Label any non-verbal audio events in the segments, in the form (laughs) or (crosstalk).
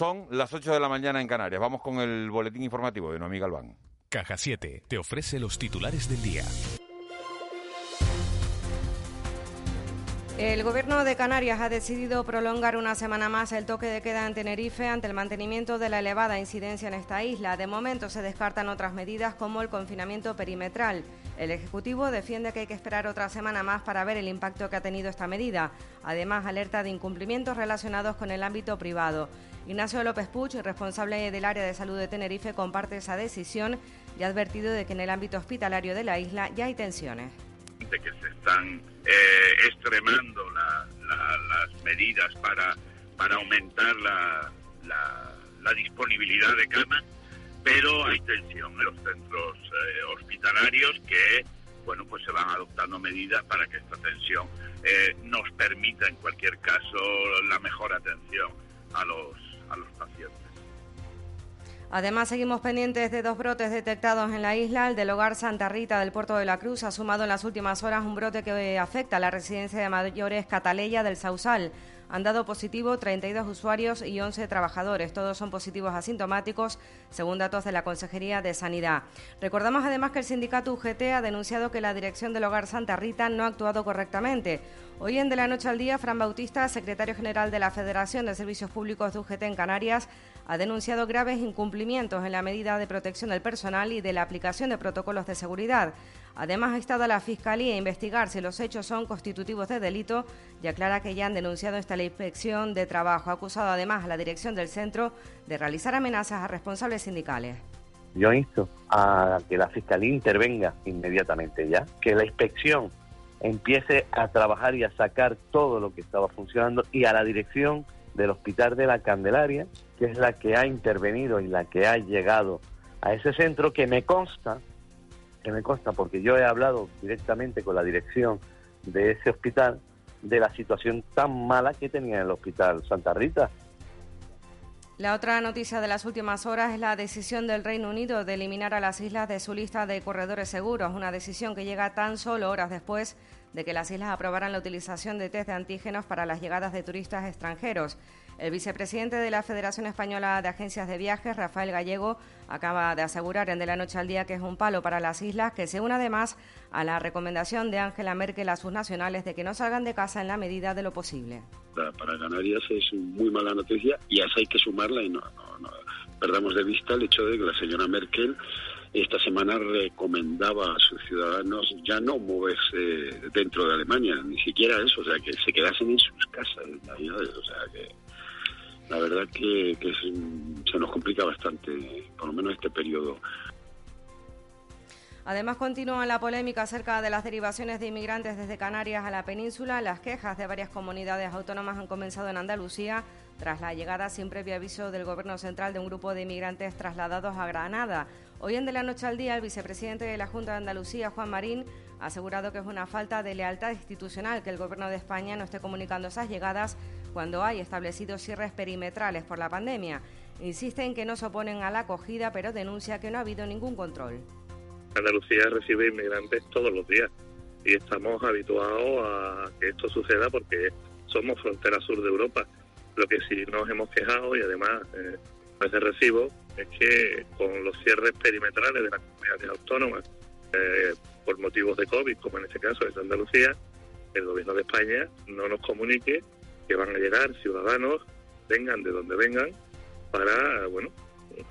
Son las 8 de la mañana en Canarias. Vamos con el boletín informativo de Noemí Galván. Caja 7 te ofrece los titulares del día. El Gobierno de Canarias ha decidido prolongar una semana más el toque de queda en Tenerife ante el mantenimiento de la elevada incidencia en esta isla. De momento se descartan otras medidas como el confinamiento perimetral. El Ejecutivo defiende que hay que esperar otra semana más para ver el impacto que ha tenido esta medida. Además, alerta de incumplimientos relacionados con el ámbito privado. Ignacio López Puch, responsable del área de salud de Tenerife, comparte esa decisión y ha advertido de que en el ámbito hospitalario de la isla ya hay tensiones que se están eh, extremando las medidas para, para aumentar la, la, disponibilidad de camas, pero hay tensión en los centros eh, hospitalarios que bueno pues se van adoptando medidas para que esta tensión eh, nos permita en cualquier caso la mejor atención a los, a los pacientes. Además, seguimos pendientes de dos brotes detectados en la isla. El del hogar Santa Rita del Puerto de la Cruz ha sumado en las últimas horas un brote que afecta a la residencia de mayores Cataleya del Sausal. Han dado positivo 32 usuarios y 11 trabajadores. Todos son positivos asintomáticos, según datos de la Consejería de Sanidad. Recordamos además que el sindicato UGT ha denunciado que la dirección del hogar Santa Rita no ha actuado correctamente. Hoy en De la Noche al Día, Fran Bautista, secretario general de la Federación de Servicios Públicos de UGT en Canarias, ha denunciado graves incumplimientos en la medida de protección del personal y de la aplicación de protocolos de seguridad. Además, ha estado a la Fiscalía a investigar si los hechos son constitutivos de delito y aclara que ya han denunciado esta la inspección de trabajo. Ha acusado además a la dirección del centro de realizar amenazas a responsables sindicales. Yo insto a que la Fiscalía intervenga inmediatamente ya, que la inspección empiece a trabajar y a sacar todo lo que estaba funcionando y a la dirección del Hospital de la Candelaria que es la que ha intervenido y la que ha llegado a ese centro, que me consta, que me consta porque yo he hablado directamente con la dirección de ese hospital de la situación tan mala que tenía en el hospital Santa Rita. La otra noticia de las últimas horas es la decisión del Reino Unido de eliminar a las islas de su lista de corredores seguros, una decisión que llega tan solo horas después de que las islas aprobaran la utilización de test de antígenos para las llegadas de turistas extranjeros. El vicepresidente de la Federación Española de Agencias de Viajes, Rafael Gallego, acaba de asegurar en De la Noche al Día que es un palo para las islas, que se une además a la recomendación de Angela Merkel a sus nacionales de que no salgan de casa en la medida de lo posible. Para Canarias es muy mala noticia y a eso hay que sumarla y no, perdamos de vista el hecho de que la señora Merkel esta semana recomendaba a sus ciudadanos ya no moverse dentro de Alemania, ni siquiera eso, o sea, que se quedasen en sus casas. O sea, que la verdad que, se nos complica bastante, por lo menos este periodo. Además, continúa la polémica acerca de las derivaciones de inmigrantes desde Canarias a la península. Las quejas de varias comunidades autónomas han comenzado en Andalucía tras la llegada sin previo aviso del Gobierno central de un grupo de inmigrantes trasladados a Granada. Hoy en De la Noche al Día, el vicepresidente de la Junta de Andalucía, Juan Marín, ha asegurado que es una falta de lealtad institucional que el Gobierno de España no esté comunicando esas llegadas cuando hay establecidos cierres perimetrales por la pandemia. Insiste en que no se oponen a la acogida, pero denuncia que no ha habido ningún control. Andalucía recibe inmigrantes todos los días y estamos habituados a que esto suceda porque somos frontera sur de Europa. Lo que sí nos hemos quejado y además eh, de recibo es que con los cierres perimetrales de las comunidades autónomas eh, por motivos de COVID, como en este caso es Andalucía, el gobierno de España no nos comunique que van a llegar ciudadanos, vengan de donde vengan, para, bueno,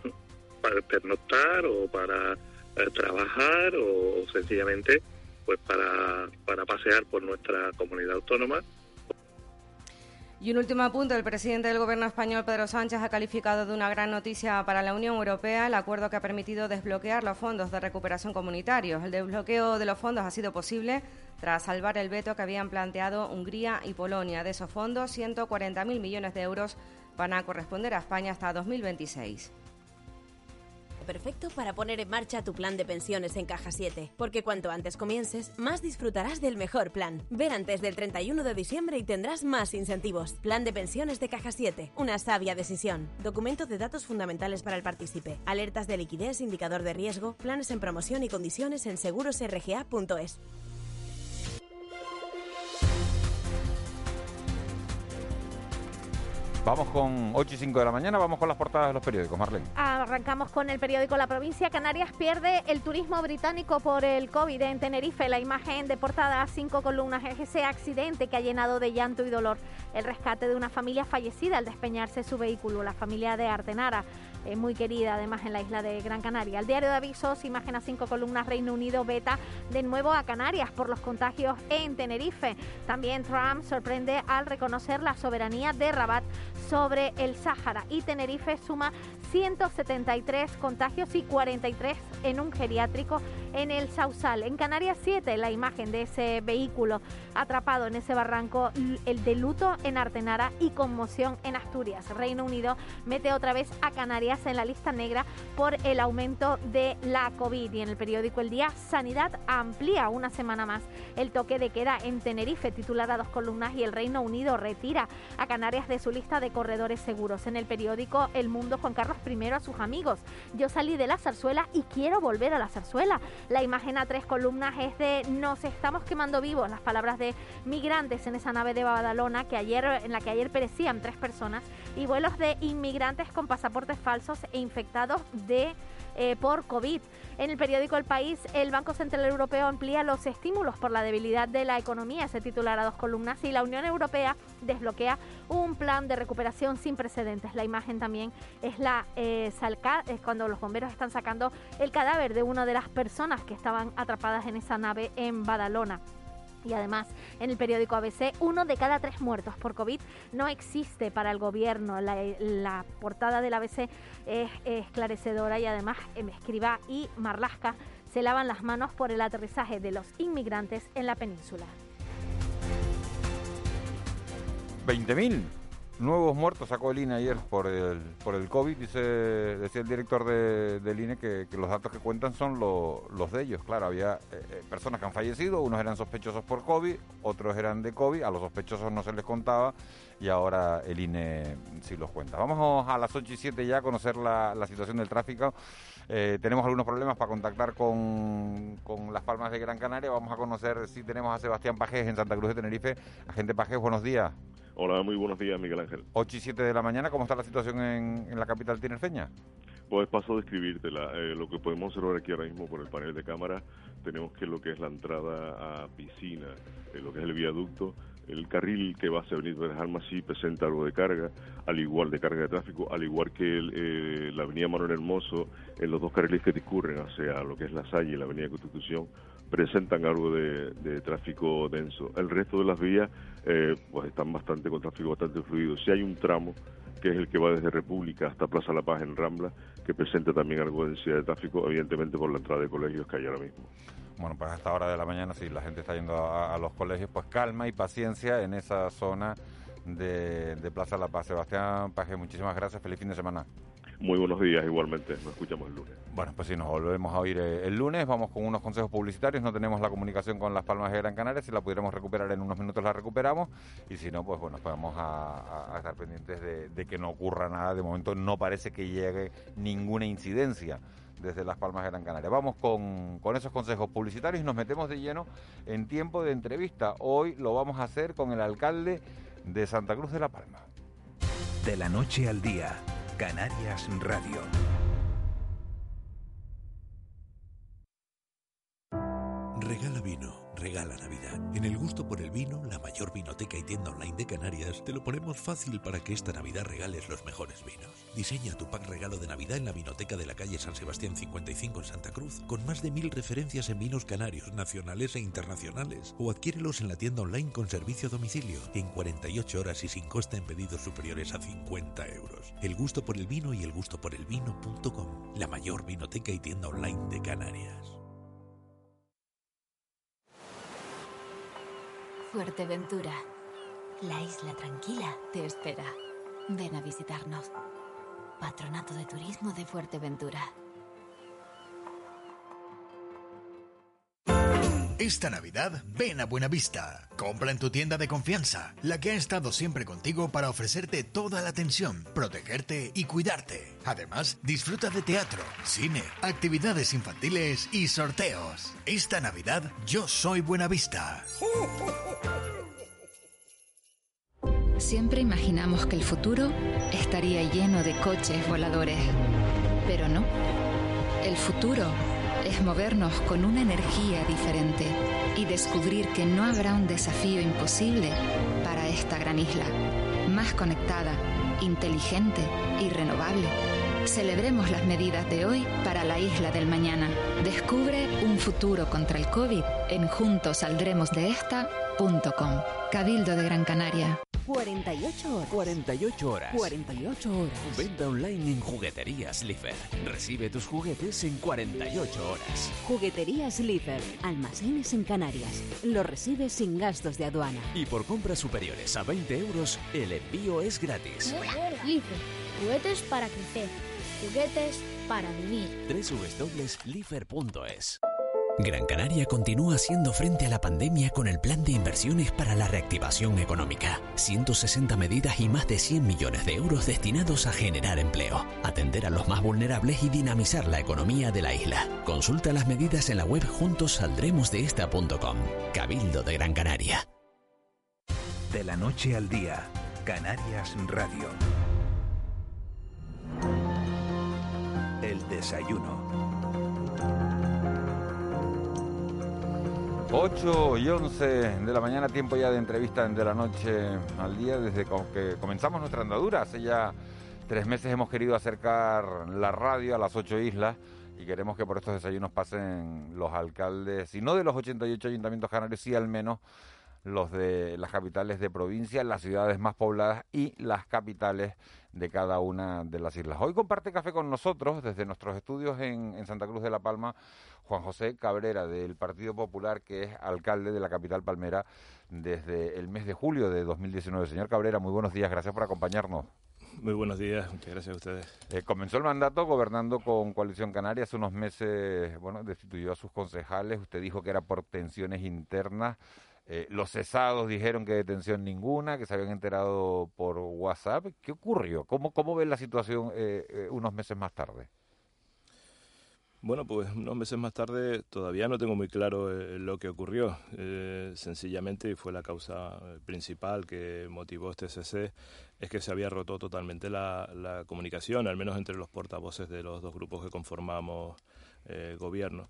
(laughs) para pernoctar o para eh, trabajar o sencillamente pues para, para pasear por nuestra comunidad autónoma y un último apunte, el presidente del Gobierno español, Pedro Sánchez, ha calificado de una gran noticia para la Unión Europea el acuerdo que ha permitido desbloquear los fondos de recuperación comunitarios. El desbloqueo de los fondos ha sido posible tras salvar el veto que habían planteado Hungría y Polonia. De esos fondos, 140.000 millones de euros van a corresponder a España hasta 2026 perfecto para poner en marcha tu plan de pensiones en Caja 7, porque cuanto antes comiences, más disfrutarás del mejor plan. Ven antes del 31 de diciembre y tendrás más incentivos. Plan de pensiones de Caja 7, una sabia decisión. Documento de datos fundamentales para el partícipe. Alertas de liquidez, indicador de riesgo, planes en promoción y condiciones en segurosrga.es. Vamos con 8 y 5 de la mañana, vamos con las portadas de los periódicos, Marlene. Arrancamos con el periódico La Provincia. Canarias pierde el turismo británico por el COVID en Tenerife. La imagen de portada, cinco columnas, ese accidente que ha llenado de llanto y dolor el rescate de una familia fallecida al despeñarse su vehículo, la familia de Artenara eh, muy querida además en la isla de Gran Canaria. El diario de avisos, imagen a cinco columnas, Reino Unido beta de nuevo a Canarias por los contagios en Tenerife. También Trump sorprende al reconocer la soberanía de Rabat sobre el Sáhara y Tenerife suma 173 contagios y 43 en un geriátrico en el Sausal. En Canarias 7, la imagen de ese vehículo atrapado en ese barranco, el de luto en Artenara y conmoción en Asturias. Reino Unido mete otra vez a Canarias en la lista negra por el aumento de la COVID. Y en el periódico El Día, Sanidad amplía una semana más el toque de queda en Tenerife, titular a dos columnas, y el Reino Unido retira a Canarias de su lista de corredores seguros. En el periódico El Mundo, Juan Carlos I a sus amigos. Yo salí de la zarzuela y quiero volver a la zarzuela. La imagen a tres columnas es de nos estamos quemando vivos, las palabras de migrantes en esa nave de Badalona que ayer, en la que ayer perecían tres personas y vuelos de inmigrantes con pasaportes falsos e infectados de eh, por COVID. En el periódico El País, el Banco Central Europeo amplía los estímulos por la debilidad de la economía, se titular a dos columnas, y la Unión Europea desbloquea un plan de recuperación sin precedentes. La imagen también es la eh, es cuando los bomberos están sacando el cadáver de una de las personas que estaban atrapadas en esa nave en Badalona. Y además, en el periódico ABC, uno de cada tres muertos por COVID no existe para el gobierno. La, portada del ABC es, esclarecedora y además em, Escriba y Marlasca se lavan las manos por el aterrizaje de los inmigrantes en la península. 20.000 nuevos muertos sacó el INE ayer por el, por el COVID. Dice, decía el director de, del INE que, los datos que cuentan son los de ellos. Claro, había eh, eh, personas que han fallecido, unos eran sospechosos por COVID, otros eran de COVID, a los sospechosos no se les contaba y ahora el INE sí los cuenta. Vamos a las 8 y 7 ya a conocer la, situación del tráfico. Eh, tenemos algunos problemas para contactar con, con, Las Palmas de Gran Canaria. Vamos a conocer si tenemos a Sebastián Pajés en Santa Cruz de Tenerife. Agente Pajés, buenos días. Hola, muy buenos días, Miguel Ángel. 8 y 7 de la mañana, ¿cómo está la situación en, la capital tinerfeña? Pues paso a describírtela. Eh, lo que podemos observar aquí ahora mismo por el panel de cámara, tenemos que lo que es la entrada a piscina, eh, lo que es el viaducto, el carril que va hacia Avenida Almas sí presenta algo de carga, al igual de carga de tráfico, al igual que eh, la Avenida Manuel Hermoso, en los dos carriles que discurren hacia lo que es la Salle y la Avenida Constitución, presentan algo de, tráfico denso. El resto de las vías eh, pues están bastante con tráfico bastante fluido. Si hay un tramo que es el que va desde República hasta Plaza La Paz en Rambla, que presenta también algo de densidad de tráfico, evidentemente por la entrada de colegios que hay ahora mismo. Bueno, pues a esta hora de la mañana, si la gente está yendo a, los colegios, pues calma y paciencia en esa zona de, de Plaza La Paz. Sebastián Paje, muchísimas gracias, feliz fin de semana. Muy buenos días, igualmente. Nos escuchamos el lunes. Bueno, pues sí, nos volvemos a oír eh, el lunes. Vamos con unos consejos publicitarios. No tenemos la comunicación con Las Palmas de Gran Canaria. Si la pudiéramos recuperar en unos minutos, la recuperamos. Y si no, pues bueno, pues vamos a, estar pendientes de, que no ocurra nada. De momento no parece que llegue ninguna incidencia desde Las Palmas de Gran Canaria. Vamos con, con esos consejos publicitarios y nos metemos de lleno en tiempo de entrevista. Hoy lo vamos a hacer con el alcalde de Santa Cruz de la Palma. De la noche al día Canarias Radio. Regala vino regala Navidad. En el gusto por el vino, la mayor vinoteca y tienda online de Canarias, te lo ponemos fácil para que esta Navidad regales los mejores vinos. Diseña tu pack regalo de Navidad en la vinoteca de la calle San Sebastián 55 en Santa Cruz, con más de mil referencias en vinos canarios, nacionales e internacionales, o adquiérelos en la tienda online con servicio a domicilio, en 48 horas y sin coste en pedidos superiores a 50 euros. El gusto por el vino y el gusto por el vino.com, la mayor vinoteca y tienda online de Canarias. Fuerteventura. La isla tranquila te espera. Ven a visitarnos. Patronato de Turismo de Fuerteventura. Esta Navidad ven a Buenavista. Compra en tu tienda de confianza, la que ha estado siempre contigo para ofrecerte toda la atención, protegerte y cuidarte. Además, disfruta de teatro, cine, actividades infantiles y sorteos. Esta Navidad yo soy Buenavista. Siempre imaginamos que el futuro estaría lleno de coches voladores, pero no. El futuro es movernos con una energía diferente y descubrir que no habrá un desafío imposible para esta gran isla, más conectada, inteligente y renovable. Celebremos las medidas de hoy para la isla del mañana. Descubre un futuro contra el COVID en juntosaldremosdeesta.com. Cabildo de Gran Canaria. 48 horas. 48 horas. 48 horas. Venta online en Jugueterías Lifer. Recibe tus juguetes en 48 horas. Jugueterías Lifer. Almacenes en Canarias. Lo recibes sin gastos de aduana. Y por compras superiores a 20 euros, el envío es gratis. Lifer. Juguetes para crecer. Juguetes para vivir. www.lifer.es Gran Canaria continúa haciendo frente a la pandemia con el plan de inversiones para la reactivación económica. 160 medidas y más de 100 millones de euros destinados a generar empleo, atender a los más vulnerables y dinamizar la economía de la isla. Consulta las medidas en la web juntosaldremosdeesta.com. Cabildo de Gran Canaria. De la noche al día, Canarias Radio. El desayuno. 8 y 11 de la mañana, tiempo ya de entrevista de la noche al día, desde que comenzamos nuestra andadura. Hace ya tres meses hemos querido acercar la radio a las ocho islas y queremos que por estos desayunos pasen los alcaldes, si no de los 88 ayuntamientos canarios, sí al menos los de las capitales de provincia, las ciudades más pobladas y las capitales de cada una de las islas. Hoy comparte café con nosotros desde nuestros estudios en, en Santa Cruz de la Palma Juan José Cabrera del Partido Popular, que es alcalde de la capital palmera desde el mes de julio de 2019. Señor Cabrera, muy buenos días, gracias por acompañarnos. Muy buenos días, muchas gracias a ustedes. Eh, comenzó el mandato gobernando con Coalición Canaria, hace unos meses, bueno, destituyó a sus concejales, usted dijo que era por tensiones internas, eh, los cesados dijeron que detención ninguna, que se habían enterado por WhatsApp. ¿Qué ocurrió? ¿Cómo, cómo ve la situación eh, unos meses más tarde? Bueno, pues unos meses más tarde todavía no tengo muy claro eh, lo que ocurrió. Eh, sencillamente fue la causa principal que motivó este cese es que se había roto totalmente la, comunicación, al menos entre los portavoces de los dos grupos que conformamos eh, gobierno.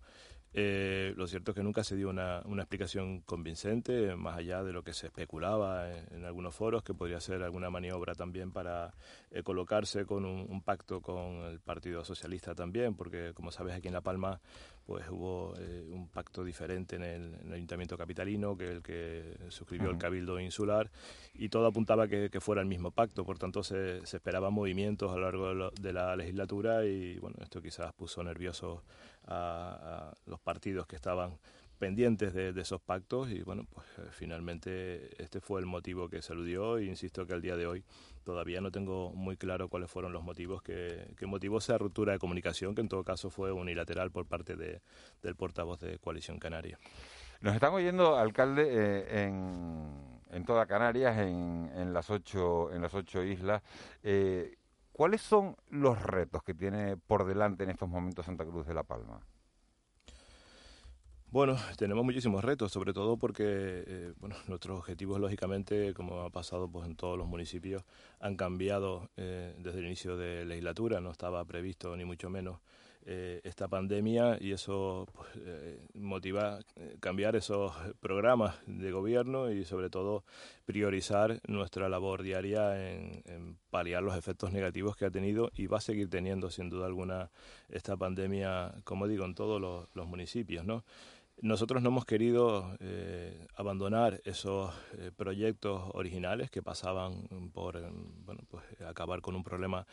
Eh, lo cierto es que nunca se dio una, explicación convincente, más allá de lo que se especulaba en, algunos foros, que podría ser alguna maniobra también para eh, colocarse con un, pacto con el Partido Socialista también, porque como sabes aquí en La Palma pues hubo eh, un pacto diferente en el, Ayuntamiento Capitalino que el que suscribió el Cabildo Insular y todo apuntaba que, que fuera el mismo pacto, por tanto se, se esperaban movimientos a lo largo de, de la legislatura y bueno, esto quizás puso nervioso a, los partidos que estaban pendientes de, esos pactos y bueno, pues eh, finalmente este fue el motivo que se aludió e insisto que al día de hoy todavía no tengo muy claro cuáles fueron los motivos que, motivó esa ruptura de comunicación que en todo caso fue unilateral por parte de, del portavoz de Coalición Canaria. Nos están oyendo, alcalde, eh, en, en toda Canarias, en, en, las ocho, en las ocho islas. Eh, ¿Cuáles son los retos que tiene por delante en estos momentos Santa Cruz de la Palma? Bueno, tenemos muchísimos retos, sobre todo porque eh, bueno, (laughs) nuestros objetivos, lógicamente, como ha pasado pues, en todos los municipios, han cambiado eh, desde el inicio de legislatura, no estaba previsto ni mucho menos eh, esta pandemia y eso pues, eh, motiva eh, cambiar esos programas de gobierno y sobre todo priorizar nuestra labor diaria en, paliar los efectos negativos que ha tenido y va a seguir teniendo sin duda alguna esta pandemia, como digo, en todos los, municipios, ¿no? Nosotros no hemos querido eh, abandonar esos proyectos originales que pasaban por bueno, pues, acabar con un problema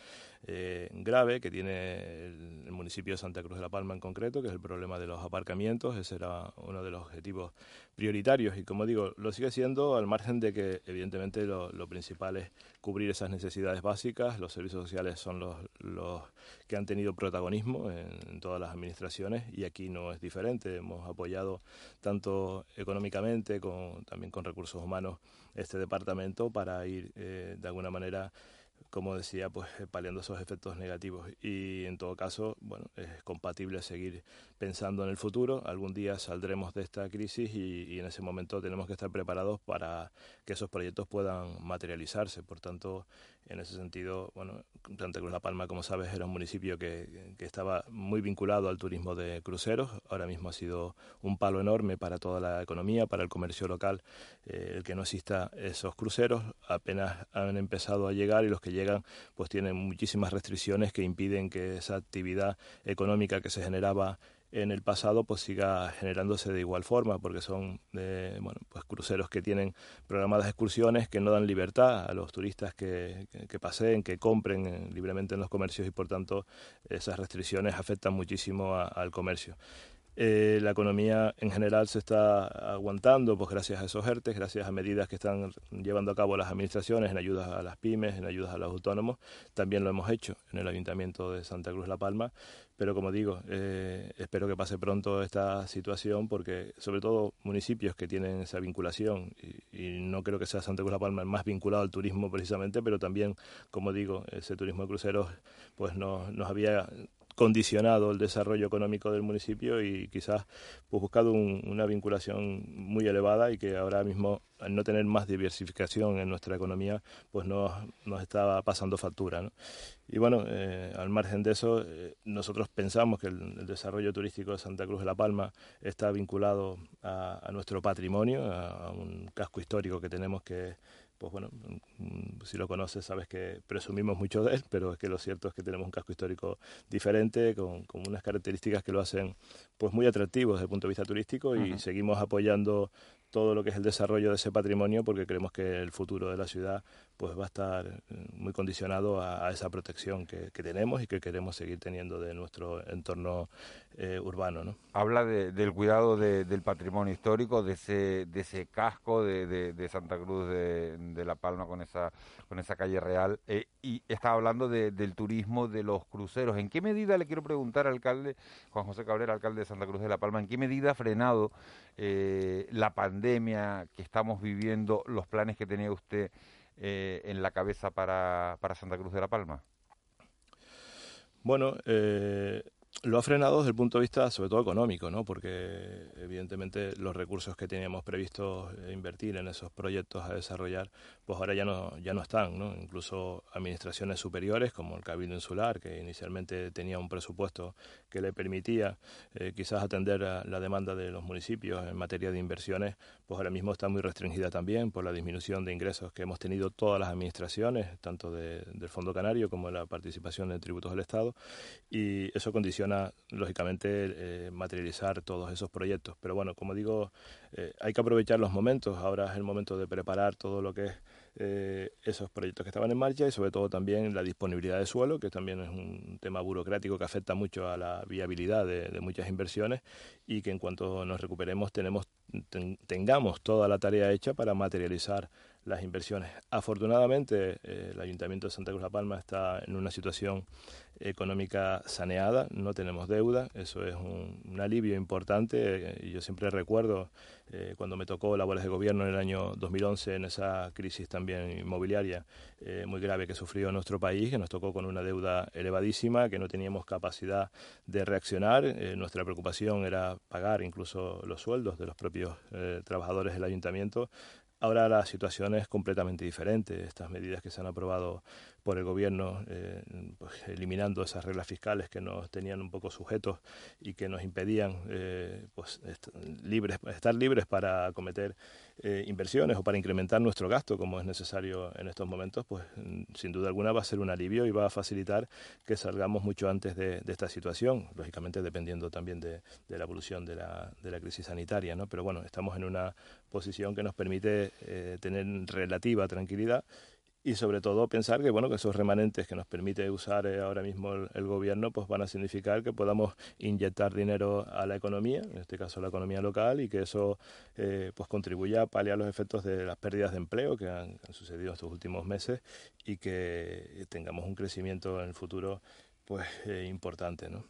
eh, grave que tiene el, municipio de Santa Cruz de la Palma en concreto, que es el problema de los aparcamientos. Ese era uno de los objetivos prioritarios y, como digo, lo sigue siendo al margen de que, evidentemente, lo, principal es cubrir esas necesidades básicas. Los servicios sociales son los, los que han tenido protagonismo en todas las administraciones y aquí no es diferente. Hemos apoyado tanto económicamente como también con recursos humanos este departamento para ir eh, de alguna manera como decía, pues eh, paliando esos efectos negativos. Y en todo caso, bueno, es compatible seguir pensando en el futuro. Algún día saldremos de esta crisis y, en ese momento tenemos que estar preparados para que esos proyectos puedan materializarse. Por tanto, en ese sentido, bueno, Santa Cruz La Palma, como sabes, era un municipio que, que estaba muy vinculado al turismo de cruceros. Ahora mismo ha sido un palo enorme para toda la economía, para el comercio local, eh, el que no exista esos cruceros. Apenas han empezado a llegar y los que llegan pues tienen muchísimas restricciones que impiden que esa actividad económica que se generaba en el pasado pues siga generándose de igual forma porque son eh, bueno pues cruceros que tienen programadas excursiones que no dan libertad a los turistas que, que, paseen que compren eh, libremente en los comercios y por tanto esas restricciones afectan muchísimo al comercio eh, la economía en general se está aguantando pues gracias a esos ERTES, gracias a medidas que están llevando a cabo las administraciones en ayudas a las pymes, en ayudas a los autónomos. También lo hemos hecho en el Ayuntamiento de Santa Cruz La Palma, pero como digo, eh, espero que pase pronto esta situación porque sobre todo municipios que tienen esa vinculación y, no creo que sea Santa Cruz La Palma el más vinculado al turismo precisamente, pero también, como digo, ese turismo de cruceros pues nos, nos había condicionado el desarrollo económico del municipio y quizás pues, buscado una vinculación muy elevada y que ahora mismo al no tener más diversificación en nuestra economía pues nos, nos estaba pasando factura. Y bueno, eh, al margen de eso, eh, nosotros pensamos que el, desarrollo turístico de Santa Cruz de la Palma está vinculado a, a nuestro patrimonio, a, a un casco histórico que tenemos que pues bueno, mm, si lo conoces sabes que presumimos mucho de él, pero es que lo cierto es que tenemos un casco histórico diferente, con, con unas características que lo hacen pues muy atractivo desde el punto de vista turístico y seguimos apoyando todo lo que es el desarrollo de ese patrimonio porque creemos que el futuro de la ciudad pues va a estar eh, muy condicionado a, esa protección que, tenemos y que queremos seguir teniendo de nuestro entorno eh, urbano. ¿no? Habla del cuidado del patrimonio histórico, de ese, casco de, Santa Cruz de, La Palma con esa, con esa calle real eh, y está hablando del turismo de los cruceros. ¿En qué medida, le quiero preguntar, alcalde Juan José Cabrera, alcalde de Santa Cruz de La Palma, en qué medida ha frenado la pandemia que estamos viviendo, los planes que tenía usted? Eh, en la cabeza para, para Santa Cruz de la Palma? Bueno, eh, lo ha frenado desde el punto de vista sobre todo económico, ¿no? porque evidentemente los recursos que teníamos previsto invertir en esos proyectos a desarrollar, pues ahora ya no, ya no están. ¿no? Incluso administraciones superiores como el Cabildo Insular, que inicialmente tenía un presupuesto que le permitía eh, quizás atender la demanda de los municipios en materia de inversiones, pues ahora mismo está muy restringida también por la disminución de ingresos que hemos tenido todas las administraciones, tanto del Fondo Canario como de la participación en tributos del Estado, y eso condiciona lógicamente, eh, materializar todos esos proyectos. Pero bueno, como digo, eh, hay que aprovechar los momentos. Ahora es el momento de preparar todo lo que es eh, esos proyectos que estaban en marcha y sobre todo también la disponibilidad de suelo, que también es un tema burocrático que afecta mucho a la viabilidad de, muchas inversiones y que en cuanto nos recuperemos tenemos, tengamos toda la tarea hecha para materializar las inversiones. Afortunadamente, eh, el Ayuntamiento de Santa Cruz La Palma está en una situación económica saneada, no tenemos deuda, eso es un, alivio importante y yo siempre recuerdo eh, cuando me tocó labores de gobierno en el año 2011 en esa crisis también inmobiliaria eh, muy grave que sufrió nuestro país, que nos tocó con una deuda elevadísima, que no teníamos capacidad de reaccionar, nuestra preocupación era pagar incluso los sueldos de los propios trabajadores del ayuntamiento, Ahora la situación es completamente diferente. Estas medidas que se han aprobado por el gobierno, eh, pues, eliminando esas reglas fiscales que nos tenían un poco sujetos y que nos impedían eh, pues, libres, estar libres para cometer eh, inversiones o para incrementar nuestro gasto, como es necesario en estos momentos, pues sin duda alguna va a ser un alivio y va a facilitar que salgamos mucho antes de, esta situación, lógicamente dependiendo también de, la evolución de la, de la, crisis sanitaria, ¿no? Pero bueno, estamos en una posición que nos permite tener relativa tranquilidad y sobre todo pensar que bueno que esos remanentes que nos permite usar eh, ahora mismo el, gobierno pues van a significar que podamos inyectar dinero a la economía en este caso a la economía local y que eso eh, pues contribuya a paliar los efectos de las pérdidas de empleo que han, sucedido estos últimos meses y que tengamos un crecimiento en el futuro pues eh, importante ¿no?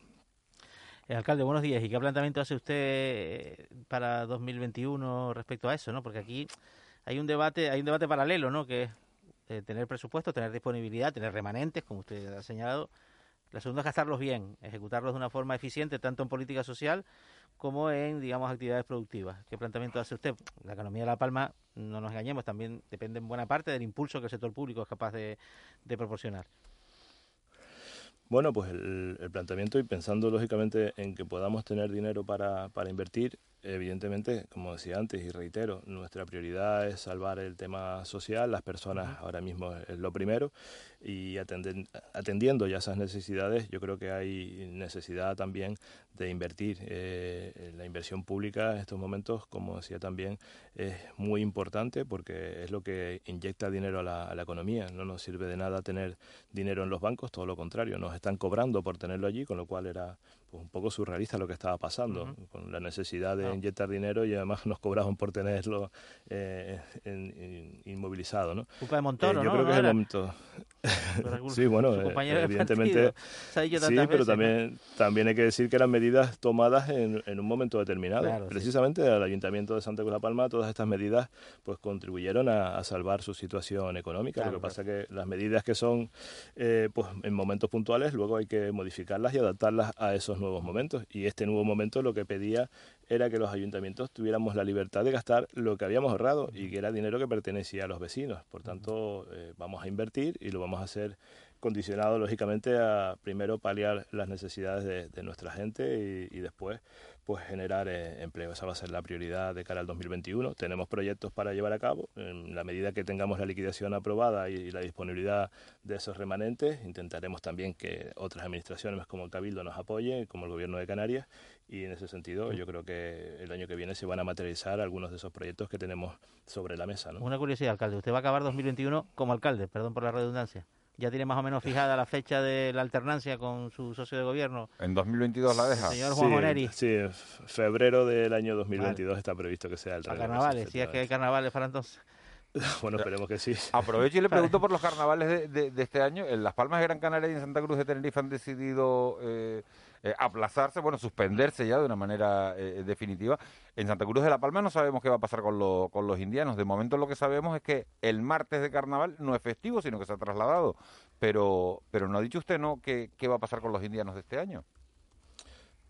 Alcalde, buenos días. ¿Y qué planteamiento hace usted para 2021 respecto a eso, no? Porque aquí hay un debate, hay un debate paralelo, ¿no? Que eh, tener presupuesto, tener disponibilidad, tener remanentes, como usted ha señalado. La segunda es gastarlos bien, ejecutarlos de una forma eficiente, tanto en política social como en, digamos, actividades productivas. ¿Qué planteamiento hace usted? La economía de La Palma, no nos engañemos, también depende en buena parte del impulso que el sector público es capaz de, proporcionar. Bueno, pues el, el, planteamiento y pensando lógicamente en que podamos tener dinero para, para invertir, evidentemente, como decía antes y reitero, nuestra prioridad es salvar el tema social, las personas ahora mismo es lo primero y atendiendo ya esas necesidades, yo creo que hay necesidad también de invertir. Eh, la inversión pública en estos momentos, como decía también, es muy importante porque es lo que inyecta dinero a la, economía. No nos sirve de nada tener dinero en los bancos, todo lo contrario, nos están cobrando por tenerlo allí, con lo cual era pues, un poco surrealista lo que estaba pasando, con la necesidad de inyectar dinero y además nos cobraban por tenerlo eh, inmovilizado. ¿no? Culpa de Montoro, eh, yo creo que es el momento. (laughs) sí, bueno, eh, evidentemente. (laughs) sí, pero también, también hay que decir que eran medidas tomadas en, en un momento determinado. Precisamente al Ayuntamiento de Santa Cruz de la Palma, todas estas medidas pues contribuyeron a, salvar su situación económica. Lo que pasa es que las medidas que son eh, pues en momentos puntuales, luego hay que modificarlas y adaptarlas a esos nuevos momentos. Y este nuevo momento lo que pedía era que los ayuntamientos tuviéramos la libertad de gastar lo que habíamos ahorrado y que era dinero que pertenecía a los vecinos. Por tanto, eh, vamos a invertir y lo vamos a hacer condicionado lógicamente a primero paliar las necesidades de, nuestra gente y, después pues generar eh, empleo. Esa va a ser la prioridad de cara al 2021. Tenemos proyectos para llevar a cabo. En la medida que tengamos la liquidación aprobada y, la disponibilidad de esos remanentes, intentaremos también que otras administraciones como el Cabildo nos apoyen, como el Gobierno de Canarias, y en ese sentido yo creo que el año que viene se van a materializar algunos de esos proyectos que tenemos sobre la mesa. Una curiosidad, alcalde. Usted va a acabar 2021 como alcalde, perdón por la redundancia ya tiene más o menos fijada la fecha de la alternancia con su socio de gobierno. ¿En 2022 la deja? Señor Juan sí, Sí, febrero del año 2022 está previsto que sea el relevo. carnavales, si es que hay carnavales para entonces. (laughs) Bueno, esperemos que sí. Aprovecho y le pregunto por los carnavales de, de, este año. En Las Palmas de Gran Canaria y en Santa Cruz de Tenerife han decidido eh, eh, aplazarse, bueno, suspenderse ya de una manera eh, definitiva. En Santa Cruz de la Palma no sabemos qué va a pasar con, con los indianos. De momento lo que sabemos es que el martes de carnaval no es festivo, sino que se ha trasladado. Pero, pero no ha dicho usted, ¿no?, qué, qué va a pasar con los indianos de este año.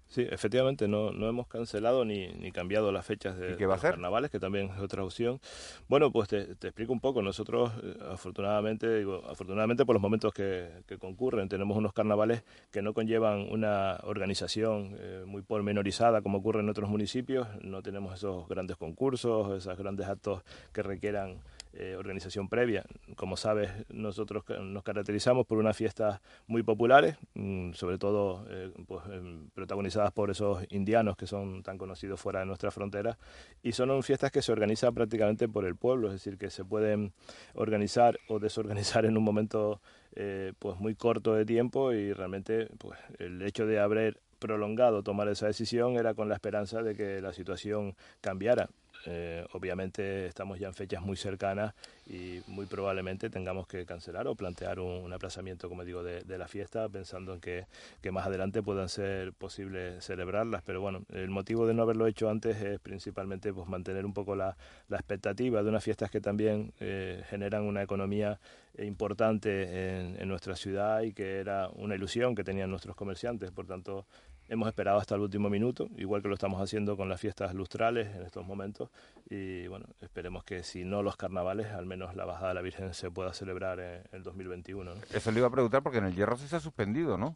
Sí, efectivamente, no, no hemos cancelado ni, ni cambiado las fechas de, los carnavales, que también es otra opción. Bueno, pues te, explico un poco. Nosotros, eh, afortunadamente, digo, afortunadamente por los momentos que, que, concurren, tenemos unos carnavales que no conllevan una organización eh, muy pormenorizada como ocurre en otros municipios. No tenemos esos grandes concursos, esos grandes actos que requieran eh, organización previa. Como sabes, nosotros nos caracterizamos por unas fiestas muy populares, mm, sobre todo eh, pues, em, protagonizadas por esos indianos que son tan conocidos fuera de nuestras fronteras, y son fiestas que se organizan prácticamente por el pueblo, es decir, que se pueden organizar o desorganizar en un momento eh, pues muy corto de tiempo y realmente pues, el hecho de haber prolongado tomar esa decisión era con la esperanza de que la situación cambiara. Eh, obviamente estamos ya en fechas muy cercanas y muy probablemente tengamos que cancelar o plantear un, aplazamiento, como digo, de, la fiesta, pensando en que, más adelante puedan ser posibles celebrarlas. Pero bueno, el motivo de no haberlo hecho antes es principalmente pues, mantener un poco la, expectativa de unas fiestas que también eh, generan una economía importante en, en nuestra ciudad y que era una ilusión que tenían nuestros comerciantes. Por tanto, Hemos esperado hasta el último minuto, igual que lo estamos haciendo con las fiestas lustrales en estos momentos. Y bueno, esperemos que si no los carnavales, al menos la bajada de la Virgen se pueda celebrar en el 2021. Eso le iba a preguntar porque en el Hierro sí se ha suspendido, ¿no?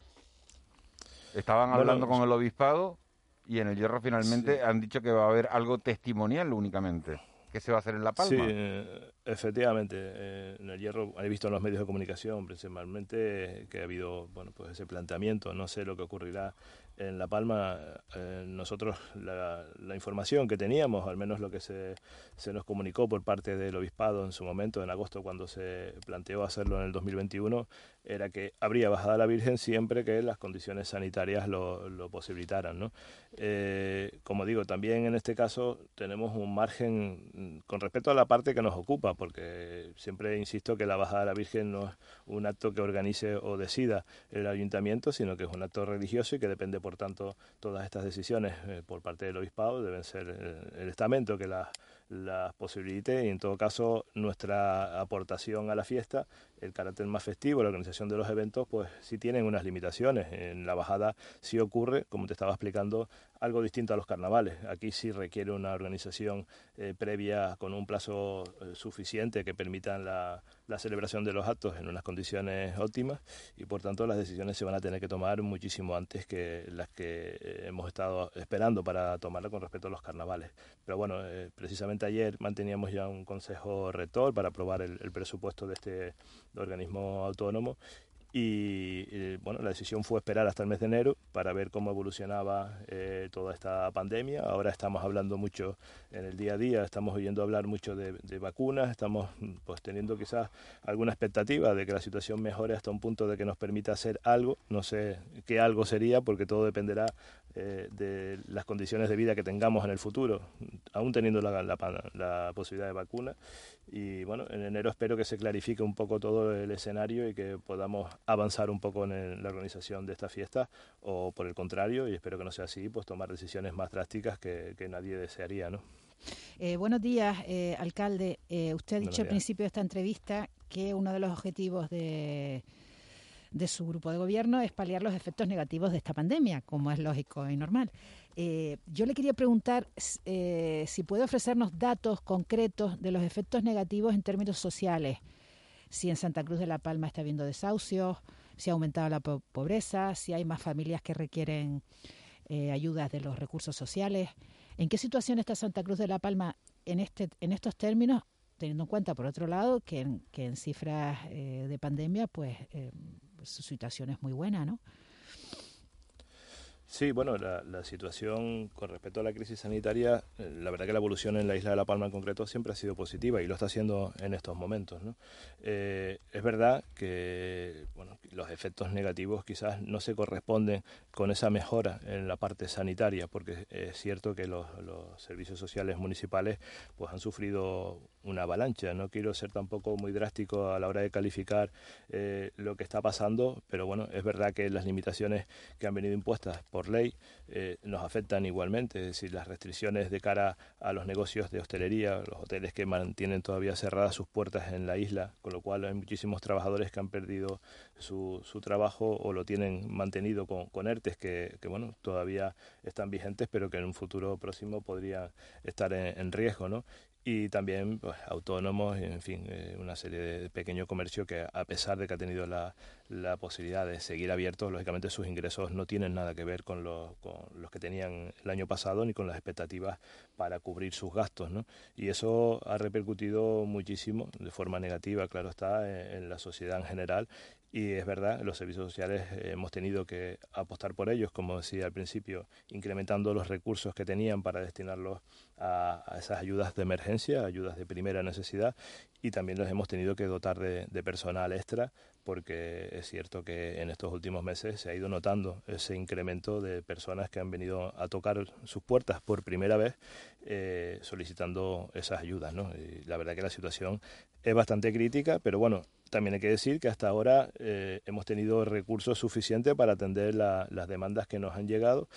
Estaban hablando con el obispado y en el Hierro finalmente han dicho que va a haber algo testimonial únicamente. ¿Qué se va a hacer en La Palma? Sí, eh, efectivamente. Eh, en el Hierro he visto en los medios de comunicación principalmente que ha habido bueno pues ese planteamiento. No sé lo que ocurrirá en La Palma, eh, nosotros la, información que teníamos, al menos lo que se, se, nos comunicó por parte del obispado en su momento, en agosto, cuando se planteó hacerlo en el 2021, era que habría bajada la Virgen siempre que las condiciones sanitarias lo, lo posibilitaran. ¿no? Eh, como digo, también en este caso tenemos un margen con respecto a la parte que nos ocupa, porque siempre insisto que la bajada de la Virgen no es un acto que organice o decida el ayuntamiento, sino que es un acto religioso y que depende por tanto, todas estas decisiones eh, por parte del obispado deben ser el, estamento que las las posibilite y en todo caso nuestra aportación a la fiesta, el carácter más festivo, la organización de los eventos, pues sí tienen unas limitaciones. En la bajada sí ocurre, como te estaba explicando, algo distinto a los carnavales. Aquí sí requiere una organización eh, previa con un plazo eh, suficiente que permitan la, celebración de los actos en unas condiciones óptimas y por tanto las decisiones se van a tener que tomar muchísimo antes que las que eh, hemos estado esperando para tomarla con respecto a los carnavales. Pero bueno, precisamente ayer manteníamos ya un consejo rector para aprobar el presupuesto de este organismo autónomo y bueno, la decisión fue esperar hasta el mes de enero para ver cómo evolucionaba eh, toda esta pandemia. Ahora estamos hablando mucho en el día a día, estamos oyendo hablar mucho de, vacunas, estamos pues teniendo quizás alguna expectativa de que la situación mejore hasta un punto de que nos permita hacer algo. No sé qué algo sería porque todo dependerá eh, de las condiciones de vida que tengamos en el futuro, aún teniendo la, la, posibilidad de vacuna. Y bueno, en enero espero que se clarifique un poco todo el escenario y que podamos avanzar un poco en la organización de esta fiesta, o por el contrario, y espero que no sea así, pues tomar decisiones más drásticas que, nadie desearía, ¿no? Eh, buenos días, eh, alcalde. usted ha dicho al principio de esta entrevista que uno de los objetivos de de su grupo de gobierno es paliar los efectos negativos de esta pandemia, como es lógico y normal. Eh, yo le quería preguntar eh, si puede ofrecernos datos concretos de los efectos negativos en términos sociales, si en Santa Cruz de la Palma está habiendo desahucios, si ha aumentado la pobreza, si hay más familias que requieren eh, ayudas de los recursos sociales. ¿En qué situación está Santa Cruz de la Palma en, este, en estos términos teniendo en cuenta, por otro lado, que en, que en cifras de pandemia, pues su situación es muy buena, ¿no? Sí, bueno, la, situación con respecto a la crisis sanitaria, eh, la verdad que la evolución en la isla de La Palma en concreto siempre ha sido positiva y lo está haciendo en estos momentos. ¿no? Eh, es verdad que bueno, los efectos negativos quizás no se corresponden con esa mejora en la parte sanitaria, porque es cierto que los, servicios sociales municipales pues, han sufrido una avalancha. No quiero ser tampoco muy drástico a la hora de calificar eh, lo que está pasando, pero bueno, es verdad que las limitaciones que han venido impuestas por ley eh, nos afectan igualmente, es decir, las restricciones de cara a los negocios de hostelería, los hoteles que mantienen todavía cerradas sus puertas en la isla, con lo cual hay muchísimos trabajadores que han perdido su, su trabajo o lo tienen mantenido con, con ERTES que, bueno, todavía están vigentes, pero que en un futuro próximo podrían estar en, en riesgo, ¿no? Y también pues, autónomos, en fin, eh, una serie de pequeño comercio que a pesar de que ha tenido la, la posibilidad de seguir abiertos, lógicamente sus ingresos no tienen nada que ver con, los, con los que tenían el año pasado ni con las expectativas para cubrir sus gastos. ¿no? Y eso ha repercutido muchísimo, de forma negativa, claro está, en la sociedad en general y es verdad, los servicios sociales eh, hemos tenido que apostar por ellos, como decía al principio, incrementando los recursos que tenían para destinarlos a, esas ayudas de emergencia, ayudas de primera necesidad, y también los hemos tenido que dotar de, personal extra, porque es cierto que en estos últimos meses se ha ido notando ese incremento de personas que han venido a tocar sus puertas por primera vez eh, solicitando esas ayudas. la verdad que la situación es bastante crítica, pero bueno, también hay que decir que hasta ahora eh, hemos tenido recursos suficientes para atender las demandas que nos han llegado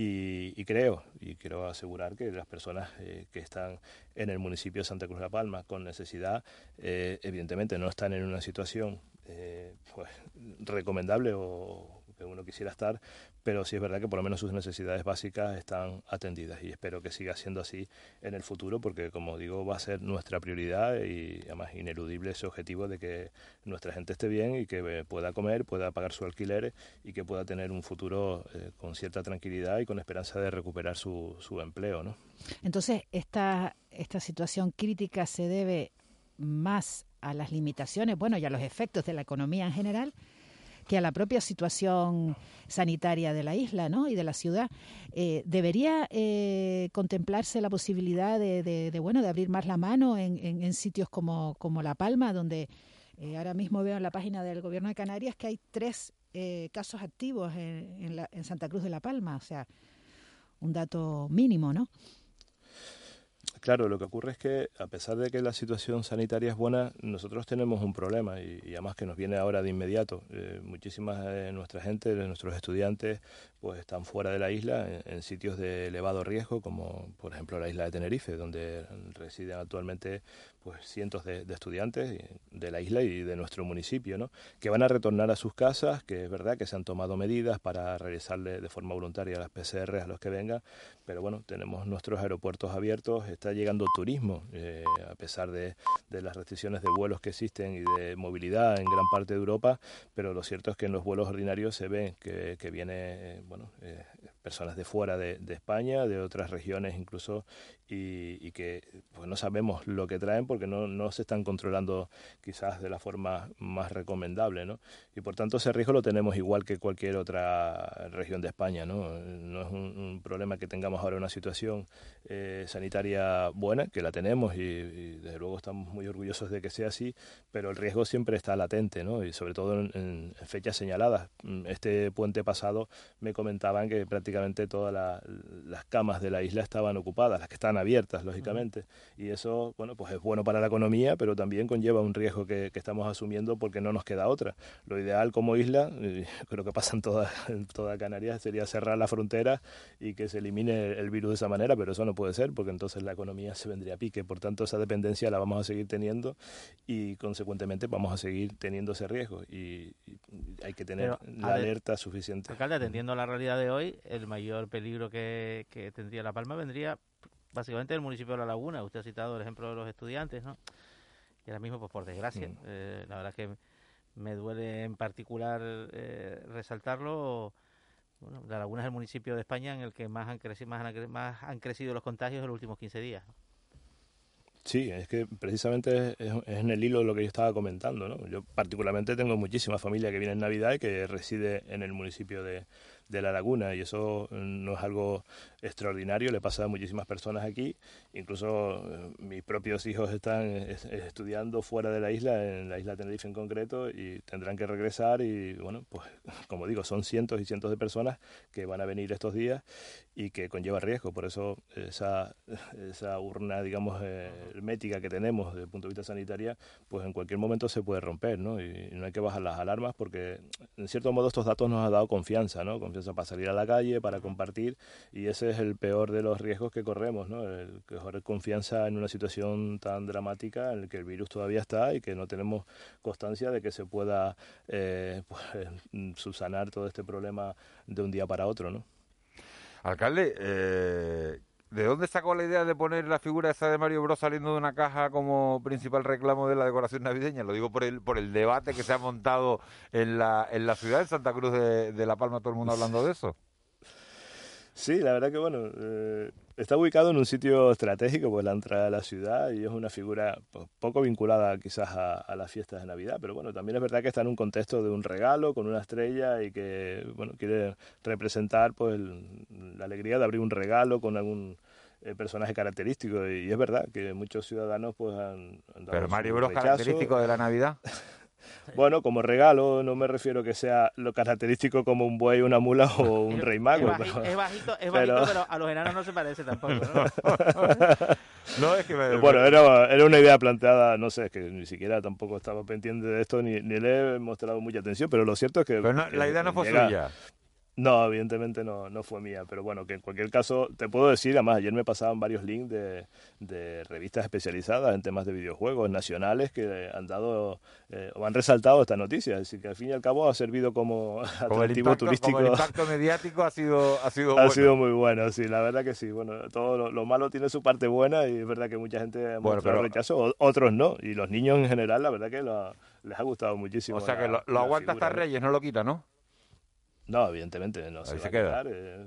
y, creo, y quiero asegurar que las personas eh, que están en el municipio de Santa Cruz de la Palma con necesidad, eh, evidentemente no están en una situación pues, recomendable o que uno quisiera estar, pero sí es verdad que por lo menos sus necesidades básicas están atendidas y espero que siga siendo así en el futuro porque como digo va a ser nuestra prioridad y además ineludible ese objetivo de que nuestra gente esté bien y que pueda comer, pueda pagar su alquiler y que pueda tener un futuro eh, con cierta tranquilidad y con esperanza de recuperar su, su empleo. ¿no? Entonces, esta, esta situación crítica se debe más a las limitaciones, bueno, y a los efectos de la economía en general, que a la propia situación sanitaria de la isla ¿no? y de la ciudad. Eh, ¿Debería eh, contemplarse la posibilidad de, bueno, de abrir más la mano en, sitios como, como La Palma, donde eh, ahora mismo veo en la página del Gobierno de Canarias que hay tres casos activos en, en Santa Cruz de La Palma? O sea, un dato mínimo, ¿no? Claro, lo que ocurre es que a pesar de que la situación sanitaria es buena, nosotros tenemos un problema y, además que nos viene ahora de inmediato. Eh, muchísimas de nuestra gente, de nuestros estudiantes, pues están fuera de la isla en, sitios de elevado riesgo, como por ejemplo la isla de Tenerife, donde residen actualmente pues cientos de, estudiantes de la isla y de nuestro municipio, ¿no? que van a retornar a sus casas, que es verdad que se han tomado medidas para realizarle de forma voluntaria las PCR a los que vengan, pero bueno, tenemos nuestros aeropuertos abiertos, está llegando turismo, eh, a pesar de, las restricciones de vuelos que existen y de movilidad en gran parte de Europa, pero lo cierto es que en los vuelos ordinarios se ve que, que viene, eh, bueno, eh, personas de fuera de, España, de otras regiones incluso, y, que pues no sabemos lo que traen porque no, no, se están controlando quizás de la forma más recomendable, ¿no? Y por tanto ese riesgo lo tenemos igual que cualquier otra región de España, ¿no? No es un, problema que tengamos ahora una situación eh, sanitaria buena, que la tenemos y, desde luego estamos muy orgullosos de que sea así, pero el riesgo siempre está latente, ¿no? Y sobre todo en, en fechas señaladas. Este puente pasado me comentaban que prácticamente prácticamente todas las camas de la isla estaban ocupadas, las que están abiertas, lógicamente. Y eso, bueno, pues es bueno para la economía, pero también conlleva un riesgo que, estamos asumiendo porque no nos queda otra. Lo ideal como isla, (laughs) creo que pasa en toda, en toda Canarias, sería cerrar la frontera y que se elimine el virus de esa manera, pero eso no puede ser porque entonces la economía se vendría a pique. Por tanto, esa dependencia la vamos a seguir teniendo y consecuentemente vamos a seguir teniendo ese riesgo y, hay que tener la alerta suficiente. Alcalde, atendiendo la realidad de hoy, el mayor peligro que, tendría La Palma vendría básicamente del municipio de La Laguna. Usted ha citado el ejemplo de los estudiantes, ¿no? Y ahora mismo, pues por desgracia, mm. eh, la verdad que me duele en particular eh, resaltarlo. Bueno, La Laguna es el municipio de España en el que más han, crecido, más han, más han crecido los contagios en los últimos 15 días. Sí, es que precisamente es, en el hilo de lo que yo estaba comentando. ¿no? Yo particularmente tengo muchísima familia que viene en Navidad y que reside en el municipio de, de la laguna y eso no es algo extraordinario, le pasa a muchísimas personas aquí, incluso eh, mis propios hijos están estudiando fuera de la isla, en la isla Tenerife en concreto, y tendrán que regresar y bueno, pues (laughs) como digo, son cientos y cientos de personas que van a venir estos días y que conlleva riesgo, por eso esa, (laughs) esa urna, digamos, eh, hermética que tenemos desde el punto de vista sanitario, pues en cualquier momento se puede romper, ¿no? Y no hay que bajar las alarmas porque en cierto modo estos datos nos han dado confianza, ¿no? para salir a la calle, para compartir, y ese es el peor de los riesgos que corremos, ¿no? El coger confianza en una situación tan dramática en la que el virus todavía está y que no tenemos constancia de que se pueda eh, pues, (laughs) subsanar todo este problema de un día para otro, ¿no? Alcalde, eh, ¿De dónde sacó la idea de poner la figura esa de Mario Bros saliendo de una caja como principal reclamo de la decoración navideña? Lo digo por el por el debate que se ha montado en la, en la ciudad de Santa Cruz de, La Palma, todo el mundo (laughs) hablando de eso. Sí, la verdad que bueno, eh, está ubicado en un sitio estratégico, pues la entrada a la ciudad y es una figura pues, poco vinculada quizás a, las fiestas de Navidad, pero bueno, también es verdad que está en un contexto de un regalo con una estrella y que bueno quiere representar pues la alegría de abrir un regalo con algún eh, personaje característico. Y, es verdad que muchos ciudadanos pues han, dado pero Mario Bros característico de la Navidad (laughs) Bueno, como regalo, no me refiero que sea lo característico como un buey, una mula o un rey mago. Es, bajito, es bajito, pero... a los enanos no se parece tampoco, ¿no? (laughs) no es que (laughs) Bueno, era, era, una idea planteada, no sé, es que ni siquiera tampoco estaba pendiente de esto, ni, ni le he mostrado mucha atención, pero lo cierto es que... Pero la idea no fue suya. No, evidentemente no, no fue mía, pero bueno, que en cualquier caso te puedo decir, además ayer me pasaban varios links de, de revistas especializadas en temas de videojuegos nacionales que han dado eh, o han resaltado esta noticia, así que al fin y al cabo ha servido como atractivo (laughs) turístico. Como el impacto mediático ha sido ha sido ha sido muy bueno, sí, la verdad que sí. Bueno, todo lo, malo tiene su parte buena y es verdad que mucha gente ha mostrado rechazo, otros no, y los niños en general, la verdad que les ha gustado muchísimo. O sea que lo, lo aguanta hasta Reyes, no lo quita, ¿no? No, evidentemente no se, va a quedar. Eh,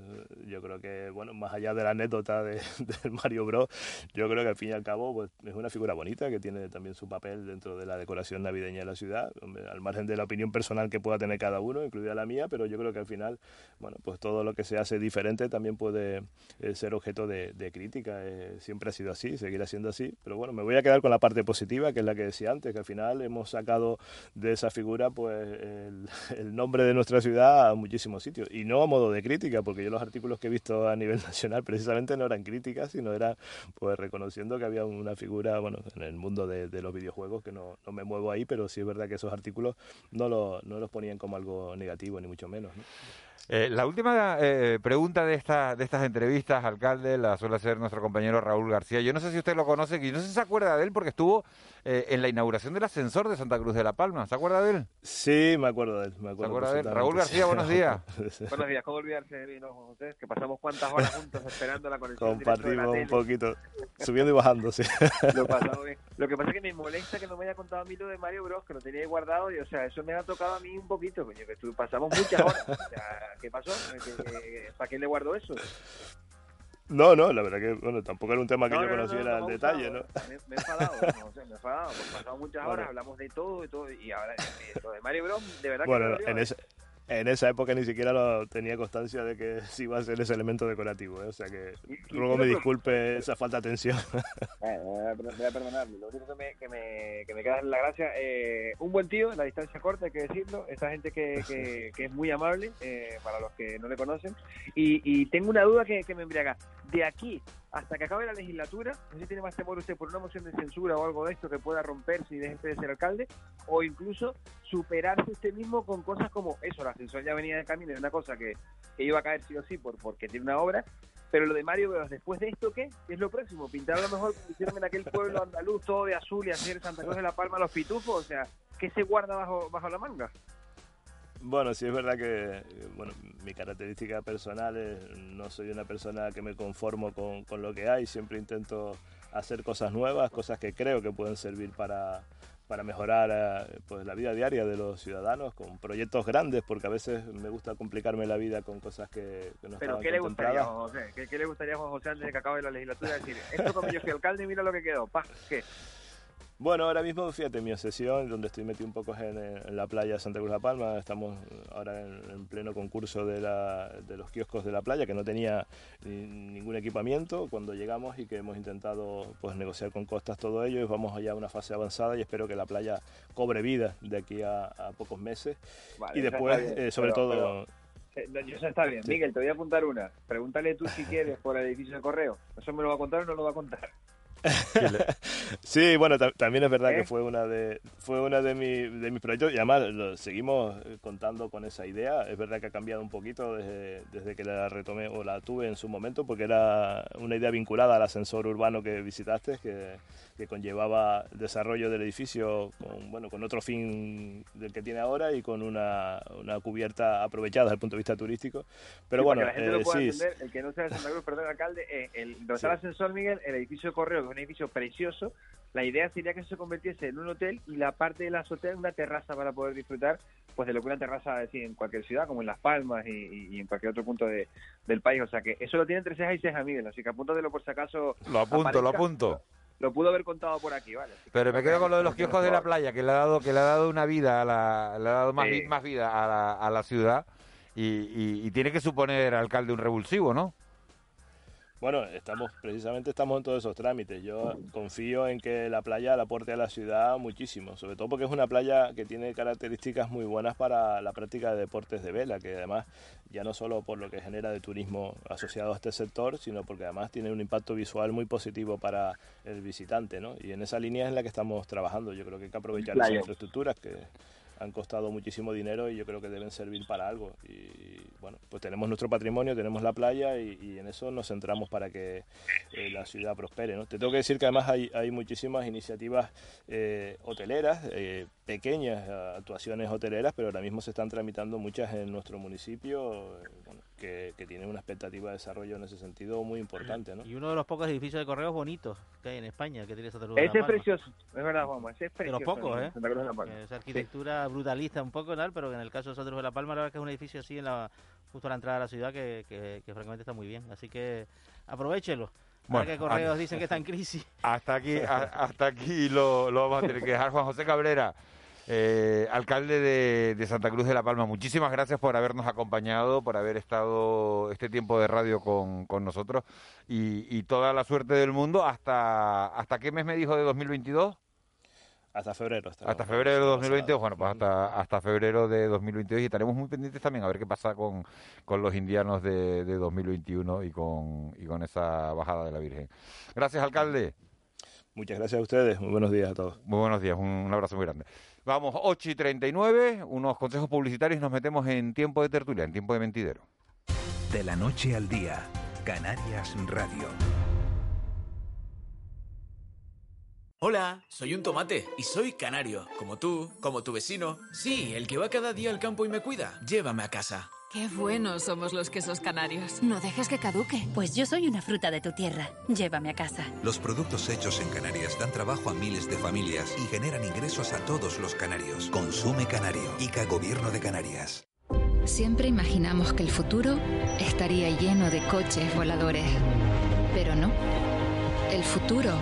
yo creo que, bueno, más allá de la anécdota de, (laughs) Mario Bros, yo creo que al fin y al cabo pues, es una figura bonita que tiene también su papel dentro de la decoración navideña de la ciudad, al margen de la opinión personal que pueda tener cada uno, incluida la mía, pero yo creo que al final, bueno, pues todo lo que se hace diferente también puede eh, ser objeto de, crítica. Eh, siempre ha sido así, seguirá siendo así, pero bueno, me voy a quedar con la parte positiva, que es la que decía antes, que al final hemos sacado de esa figura pues el, (laughs) el nombre de nuestra ciudad a muchísimos sitios. Y no a modo de crítica, porque yo los artículos que he visto a nivel (laughs) nacional precisamente no eran críticas, sino eran pues reconociendo que había una figura, bueno, en el mundo de, los videojuegos, que no, no, me muevo ahí, pero sí es verdad que esos artículos no, lo, no los ponían como algo negativo, ni mucho menos. ¿no? Eh, la última eh, pregunta de, esta, de estas entrevistas, alcalde, la suele hacer nuestro compañero Raúl García. Yo no sé si usted lo conoce, y no sé si se acuerda de él porque estuvo eh, en la inauguración del ascensor de Santa Cruz de la Palma. ¿Se acuerda de él? Sí, me acuerdo de él. Me acuerdo ¿Se acuerda de él? Raúl García, buenos días. (laughs) buenos días, ¿cómo olvidarse de mí, no, José? Que pasamos cuántas horas juntos esperando la conexión. Compartimos un poquito, subiendo y bajando, sí. lo pasamos bien. Lo que pasa es que me molesta que no me haya contado a mí lo de Mario Bros, que lo tenía ahí guardado, y o sea, eso me ha tocado a mí un poquito, coño, que pasamos muchas horas. O sea, ¿qué pasó? ¿Para qué le guardo eso? No, no, la verdad que bueno, tampoco era un tema que yo conociera al detalle, ¿no? Me, he enfadado, (laughs) no, sé, me he enfadado, porque pasado muchas horas, hablamos de todo y todo, y ahora lo de Mario Bros, de verdad bueno, que en, ese, en esa época ni siquiera lo tenía constancia de que (laughs) sí iba a ser ese elemento decorativo, ¿eh? o sea que luego me disculpe esa falta de atención. (laughs) voy a perdonarme, lo único que me, que me, que me queda es la gracia, eh, un buen tío, la distancia corta hay que decirlo, esta gente que, que, (laughs) que es muy amable, eh, para los que no le conocen, y, y tengo una duda que, que me embriaga, de aquí hasta que acabe la legislatura, no sé si tiene más temor usted por una moción de censura o algo de esto que pueda romperse y deje de ser alcalde, o incluso superarse usted mismo con cosas como eso, la ascensor ya venía de camino, es una cosa que, iba a caer sí o sí por, porque tiene una obra, pero lo de Mario después de esto, ¿qué? ¿Qué es lo próximo? ¿Pintar a lo mejor como hicieron en aquel pueblo andaluz todo de azul y hacer Santa Cruz de la Palma los pitufos? O sea, ¿qué se guarda bajo, bajo la manga? Bueno, sí es verdad que bueno, mi característica personal es no soy una persona que me conformo con, con, lo que hay, siempre intento hacer cosas nuevas, cosas que creo que pueden servir para, para mejorar eh, pues, la vida diaria de los ciudadanos, con proyectos grandes, porque a veces me gusta complicarme la vida con cosas que, que no ¿Pero qué le gustaría, José? ¿Qué, ¿Qué, le gustaría a Juan José antes de que acabe la legislatura? Decir, esto como yo fui alcalde, mira lo que quedó, pa, ¿qué? Bueno, ahora mismo, fíjate, mi obsesión, donde estoy metido un poco es en, la playa de Santa Cruz de la Palma. Estamos ahora en, pleno concurso de, los kioscos de la playa, que no tenía ningún equipamiento cuando llegamos y que hemos intentado pues, negociar con costas todo ello. Y vamos allá a una fase avanzada y espero que la playa cobre vida de aquí a, pocos meses. y después, eh, sobre todo... Eh, eso está bien. Miguel, te voy a apuntar una. Pregúntale tú si quieres por el edificio de correo. ¿Eso me lo va a contar o no lo va a contar? (laughs) sí, bueno, también es verdad que ¿Eh? fue una de fue una de, de mis proyectos y además lo seguimos eh, contando con esa idea. Es verdad que ha cambiado un poquito desde, desde, que la retomé o la tuve en su momento porque era una idea vinculada al ascensor urbano que visitaste, que, que conllevaba el desarrollo del edificio con bueno con otro fin del que tiene ahora y con una, una cubierta aprovechada desde el punto de vista turístico. Pero bueno, la gente lo eh, pueda entender, el que no sea de Santa Cruz, perdón, alcalde, el, donde está el ascensor, Miguel, el edificio de correo un edificio precioso. La idea sería que se convirtiese en un hotel y la parte de la azotea en una terraza para poder disfrutar pues de lo que una terraza decir en cualquier ciudad, como en Las Palmas y, en cualquier otro punto de, del país. O sea que eso lo tiene entre ceja y ceja, Miguel. Así que apúntatelo por si acaso. Lo apunto, lo apunto. Lo pudo haber contado por aquí, ¿vale? Pero me quedo con lo de los kioscos de la playa, que le ha dado, que le ha dado una vida, a la, le ha dado más, más vida a la, a la ciudad y, y tiene que suponer, alcalde, un revulsivo, ¿no? Bueno, estamos precisamente estamos en todos esos trámites. Yo confío en que la playa la aporte a la ciudad muchísimo, sobre todo porque es una playa que tiene características muy buenas para la práctica de deportes de vela, que además ya no solo por lo que genera de turismo asociado a este sector, sino porque además tiene un impacto visual muy positivo para el visitante, ¿no? Y en esa línea es en la que estamos trabajando. Yo creo que hay que aprovechar las infraestructuras que han costado muchísimo dinero y yo creo que deben servir para algo. Y bueno, pues tenemos nuestro patrimonio, tenemos la playa y, en eso nos centramos para que eh, la ciudad prospere. ¿no? Te tengo que decir que además hay, hay muchísimas iniciativas eh, hoteleras, eh, pequeñas actuaciones hoteleras, pero ahora mismo se están tramitando muchas en nuestro municipio. Que, que tienen una expectativa de desarrollo en ese sentido muy importante. ¿no? Y uno de los pocos edificios de correos bonitos que hay en España, que tiene esa Ese es precioso, es verdad, Juan, ese es precioso. De los pocos, ¿eh? Esa arquitectura brutalista un poco, tal, pero en el caso de Santa de la Palma, la verdad que es un edificio así en la justo a la entrada de la ciudad que, que, francamente está muy bien. Así que aprovechelo. Bueno, que Correos dicen que está en crisis. Hasta aquí, (laughs) hasta aquí lo, lo, vamos a tener que dejar. Juan José Cabrera, eh, alcalde de, Santa Cruz de la Palma, muchísimas gracias por habernos acompañado, por haber estado este tiempo de radio con, con nosotros y, y, toda la suerte del mundo. ¿Hasta, ¿Hasta qué mes me dijo de 2022? Hasta febrero. Hasta febrero de 2022, bueno, pues hasta, hasta febrero de 2022 y estaremos muy pendientes también a ver qué pasa con, con los indianos de, de 2021 y con, y con esa bajada de la Virgen. Gracias, alcalde. Muchas gracias a ustedes. Muy buenos días a todos. Muy buenos días. Un, abrazo muy grande. Vamos, 8 y 39, unos consejos publicitarios y nos metemos en tiempo de tertulia, en tiempo de mentidero. De la noche al día, Canarias Radio. Hola, soy un tomate y soy canario, como tú, como tu vecino. Sí, el que va cada día al campo y me cuida. Llévame a casa. Qué buenos somos los quesos canarios. No dejes que caduque. Pues yo soy una fruta de tu tierra. Llévame a casa. Los productos hechos en Canarias dan trabajo a miles de familias y generan ingresos a todos los canarios. Consume Canario. ICA Gobierno de Canarias. Siempre imaginamos que el futuro estaría lleno de coches voladores. Pero no. El futuro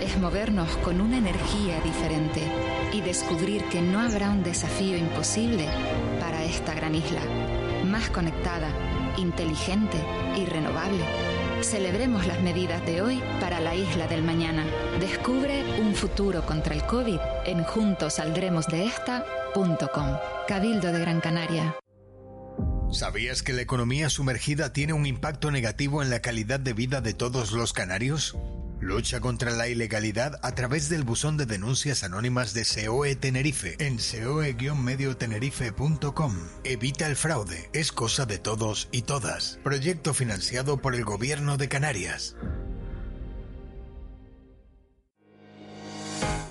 es movernos con una energía diferente y descubrir que no habrá un desafío imposible para esta gran isla más conectada, inteligente y renovable. Celebremos las medidas de hoy para la isla del mañana. Descubre un futuro contra el COVID en juntosaldremosdeesta.com. Cabildo de Gran Canaria. ¿Sabías que la economía sumergida tiene un impacto negativo en la calidad de vida de todos los canarios? Lucha contra la ilegalidad a través del buzón de denuncias anónimas de SEOE Tenerife en seoe-mediotenerife.com. Evita el fraude, es cosa de todos y todas. Proyecto financiado por el Gobierno de Canarias.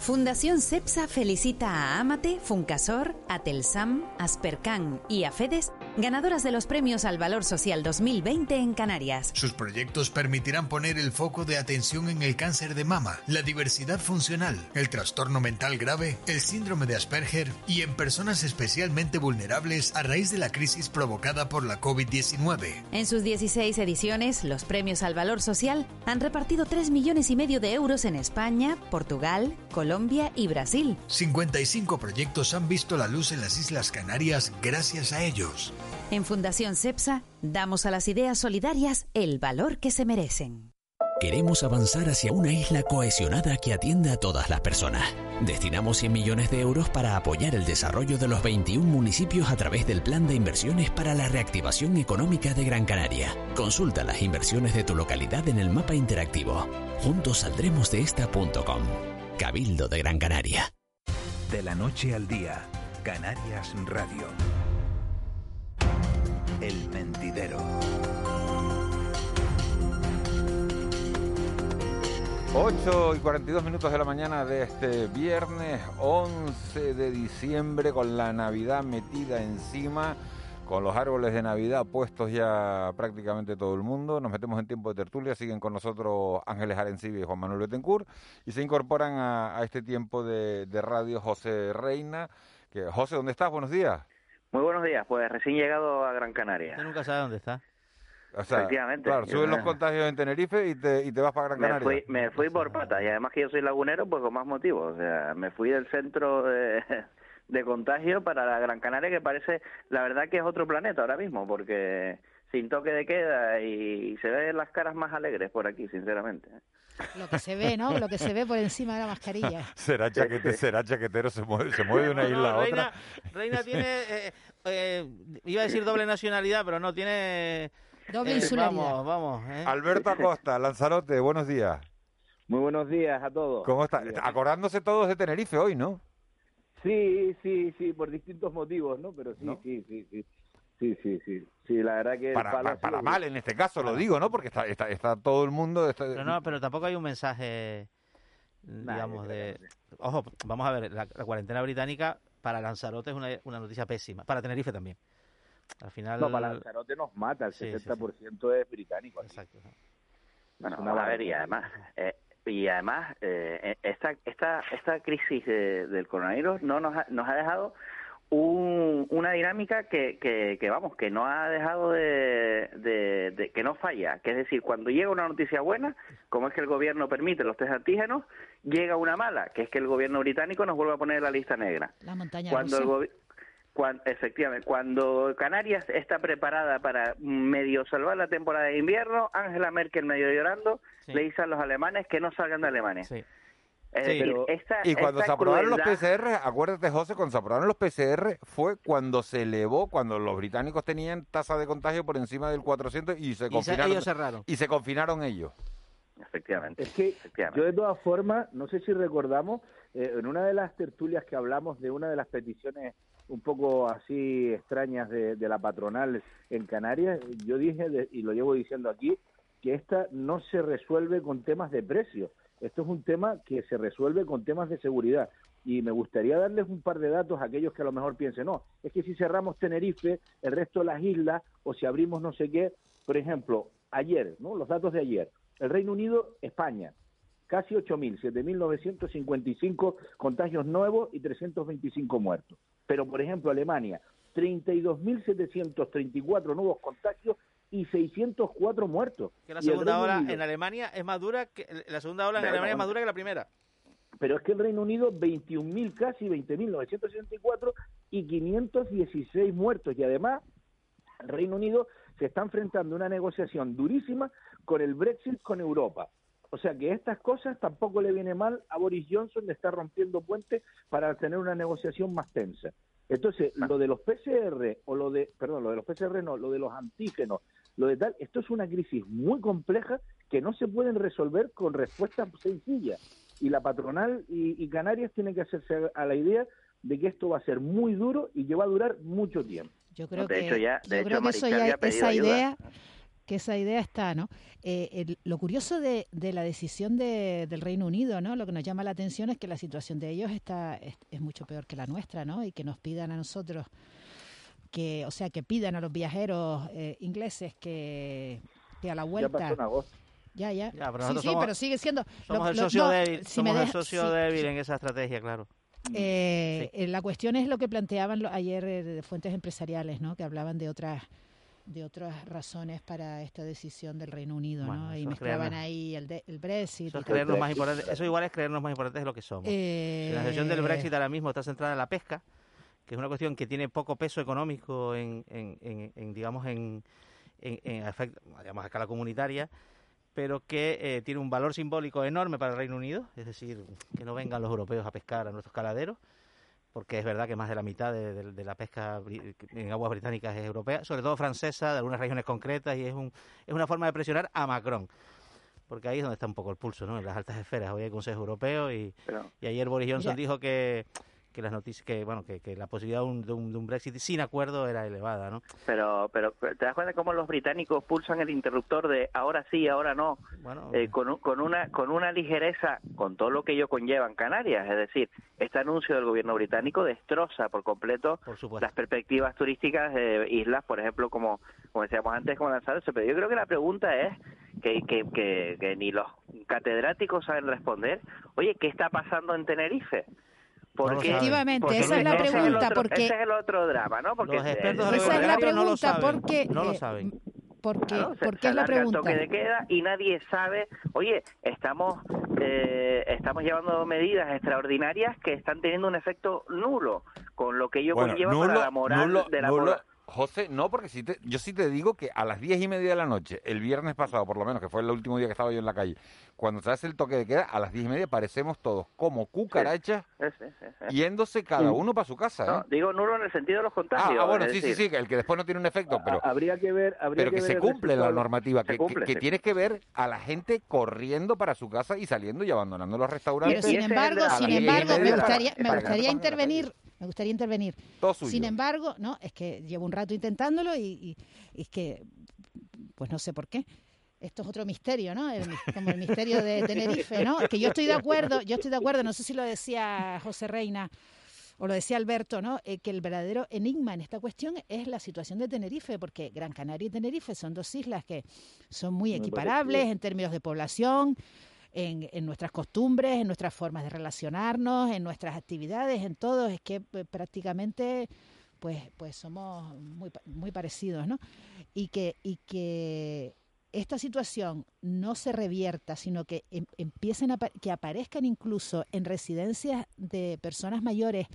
Fundación CEPSA felicita a Amate, Funcasor, Atelsam, Aspercan y Afedes, ganadoras de los premios al Valor Social 2020 en Canarias. Sus proyectos permitirán poner el foco de atención en el cáncer de mama, la diversidad funcional, el trastorno mental grave, el síndrome de Asperger y en personas especialmente vulnerables a raíz de la crisis provocada por la COVID-19. En sus 16 ediciones, los premios al Valor Social han repartido 3 millones y medio de euros en España, Portugal, Colombia, y Brasil. 55 proyectos han visto la luz en las Islas Canarias gracias a ellos. En Fundación CEPSA damos a las ideas solidarias el valor que se merecen. Queremos avanzar hacia una isla cohesionada que atienda a todas las personas. Destinamos 100 millones de euros para apoyar el desarrollo de los 21 municipios a través del Plan de Inversiones para la Reactivación Económica de Gran Canaria. Consulta las inversiones de tu localidad en el mapa interactivo. Juntos saldremos de esta.com. Cabildo de Gran Canaria. De la noche al día, Canarias Radio. El mentidero. 8 y 42 minutos de la mañana de este viernes 11 de diciembre con la Navidad metida encima con los árboles de Navidad puestos ya prácticamente todo el mundo. Nos metemos en tiempo de tertulia. Siguen con nosotros Ángeles Arencibi y Juan Manuel Betancourt. Y se incorporan a, este tiempo de, radio José Reina. Que, José, ¿dónde estás? Buenos días. Muy buenos días. Pues recién llegado a Gran Canaria. Usted nunca sabe dónde está. Efectivamente. Claro, suben los contagios en Tenerife y te, y te vas para Gran Canaria. Me fui, me fui por patas y además que yo soy lagunero, pues con más motivos. O sea, me fui del centro de, de contagio para la Gran Canaria que parece, la verdad que es otro planeta ahora mismo, porque sin toque de queda y se ven las caras más alegres por aquí, sinceramente. Lo que se ve, ¿no? Lo que se ve por encima de la mascarilla. (laughs) será, chaquete, (laughs) será chaquetero, se mueve, se mueve de una isla a otra. Reina (laughs) tiene, eh, eh, iba a decir doble nacionalidad, pero no, tiene... Doble eh, Vamos, vamos. Alberto Acosta, Lanzarote, buenos días. Muy buenos días a todos. ¿Cómo está? Acordándose todos de Tenerife hoy, ¿no? Sí, sí, sí, por distintos motivos, ¿no? Pero sí, sí, sí, sí. Sí, sí, sí. Sí, la verdad que... Para, para, mal en este caso, lo digo, ¿no? Porque está, está, está todo el mundo... Pero no, pero tampoco hay un mensaje, digamos, de... Ojo, vamos a ver, la, cuarentena británica para Lanzarote es una, una, noticia pésima. Para Tenerife también. Al final... No, para Lanzarote nos mata, el 60% es británico. Exacto. Bueno, a ver, y además... Eh, y además eh, esta esta esta crisis del coronavirus no nos ha, nos ha dejado una dinámica que, que, vamos que no ha dejado de, de, que no falla. Que es decir cuando llega una noticia buena como es que el gobierno permite los test antígenos llega una mala que es que el gobierno británico nos vuelve a poner la lista negra. La montaña cuando cuando, efectivamente, cuando Canarias está preparada para medio salvar la temporada de invierno, Angela Merkel medio llorando, le dice a los alemanes que no salgan de Alemania. Y cuando se aprobaron los PCR, acuérdate José, cuando se aprobaron los PCR fue cuando se elevó, cuando los británicos tenían tasa de contagio por encima del 400 y se confinaron. ellos cerraron. Y se confinaron ellos. Efectivamente. Es que yo de todas formas, no sé si recordamos, eh, en una de las tertulias que hablamos de una de las peticiones un poco así extrañas de, de la patronal en Canarias, yo dije, y lo llevo diciendo aquí, que esta no se resuelve con temas de precio. Esto es un tema que se resuelve con temas de seguridad. Y me gustaría darles un par de datos a aquellos que a lo mejor piensen, no, es que si cerramos Tenerife, el resto de las islas, o si abrimos no sé qué, por ejemplo, ayer, ¿no? Los datos de ayer. El Reino Unido, España, casi 8.000, 7.955 contagios nuevos y 325 muertos. Pero, por ejemplo, Alemania, 32.734 nuevos contagios y 604 muertos. Que la segunda ola en Alemania es más dura que la segunda ola en Alemania es más dura que la primera. Pero es que el Reino Unido 21.000 casi 20.964 y 516 muertos y además el Reino Unido se está enfrentando a una negociación durísima con el Brexit con Europa. O sea que estas cosas tampoco le viene mal a Boris Johnson de estar rompiendo puentes para tener una negociación más tensa. Entonces, lo de los PCR o lo de, perdón, lo de los PCR no, lo de los antígenos, lo de tal, esto es una crisis muy compleja que no se pueden resolver con respuestas sencillas. Y la patronal y, Canarias tienen que hacerse a la idea de que esto va a ser muy duro y que va a durar mucho tiempo. Yo creo que, eso ya, esa idea que esa idea está, ¿no? Eh, lo curioso de, la decisión del Reino Unido, ¿no? Lo que nos llama la atención es que la situación de ellos está es, mucho peor que la nuestra, ¿no? Y que nos pidan a nosotros que, o sea, que pidan a los viajeros eh, ingleses que, a la vuelta. Ya Ya, ya. pero sí, pero sigue siendo. Somos el socio, débil, somos el socio débil en esa estrategia, claro. Eh, La cuestión es lo que planteaban ayer de fuentes empresariales, ¿no? Que hablaban de otras de otras razones para esta decisión del Reino Unido, ¿no? Y mezclaban ahí el, el Brexit. Eso, más importante, eso igual es creernos más importantes de lo que somos. la decisión del Brexit ahora mismo está centrada en la pesca, que es una cuestión que tiene poco peso económico en, en, digamos, en, en, efecto, digamos, a escala comunitaria, pero que eh, tiene un valor simbólico enorme para el Reino Unido, es decir, que no vengan los europeos a pescar a nuestros caladeros porque es verdad que más de la mitad de, la pesca en aguas británicas es europea, sobre todo francesa, de algunas regiones concretas, y es, un, es una forma de presionar a Macron. Porque ahí es donde está un poco el pulso, ¿no? En las altas esferas. Hoy hay Consejo Europeo y, y ayer Boris Johnson dijo que, que las noticias que bueno que, que la posibilidad de un, de, un, Brexit sin acuerdo era elevada no pero pero te das cuenta cómo los británicos pulsan el interruptor de ahora sí ahora no eh, con, con una con una ligereza con todo lo que ello conlleva en Canarias. Es decir este anuncio del gobierno británico destroza por completo las perspectivas turísticas de islas por ejemplo como como decíamos antes como Lanzarote pero yo creo que la pregunta es que, que, que, que ni los catedráticos saben responder. Oye qué está pasando en Tenerife porque, Efectivamente, esa es la pregunta. porque ese es el otro drama, ¿no? Porque los expertos esa es la pregunta, no lo saben, porque... No lo saben. porque, claro, porque es la pregunta. toque de queda y nadie sabe, oye, estamos eh, estamos llevando medidas extraordinarias que están teniendo un efecto nulo, con lo que ello conlleva para la moral de la nulo, José, no, porque si te, yo sí te digo que a las diez y media de la noche, el viernes pasado, por lo menos, que fue el último día que estaba yo en la calle, cuando se hace el toque de queda, a las diez y media parecemos todos como cucarachas yéndose cada uno para su casa. No, ¿eh? digo nulo en el sentido de los contagios. Ah, bueno, sí, sí, sí, el que después no tiene un efecto, pero... Habría que ver... pero que, se cumple la normativa, que, que, tienes que ver a la gente corriendo para su casa y saliendo y abandonando los restaurantes. Pero sin embargo, sin embargo, me gustaría, me gustaría intervenir me gustaría intervenir. Sin embargo, no, es que llevo un rato intentándolo y, y, es que, pues no sé por qué. Esto es otro misterio, ¿no? como el misterio de Tenerife, ¿no? Que yo estoy de acuerdo, yo estoy de acuerdo, no sé si lo decía José Reina o lo decía Alberto, ¿no? Eh, que el verdadero enigma en esta cuestión es la situación de Tenerife, porque Gran Canaria y Tenerife son dos islas que son muy equiparables en términos de población, en, nuestras costumbres, en nuestras formas de relacionarnos, en nuestras actividades, en todo, es que eh, prácticamente pues, pues somos muy, muy parecidos, ¿no? Y que, y que esta situación no se revierta, sino que em, empiecen a, que aparezcan incluso en residencias de personas mayores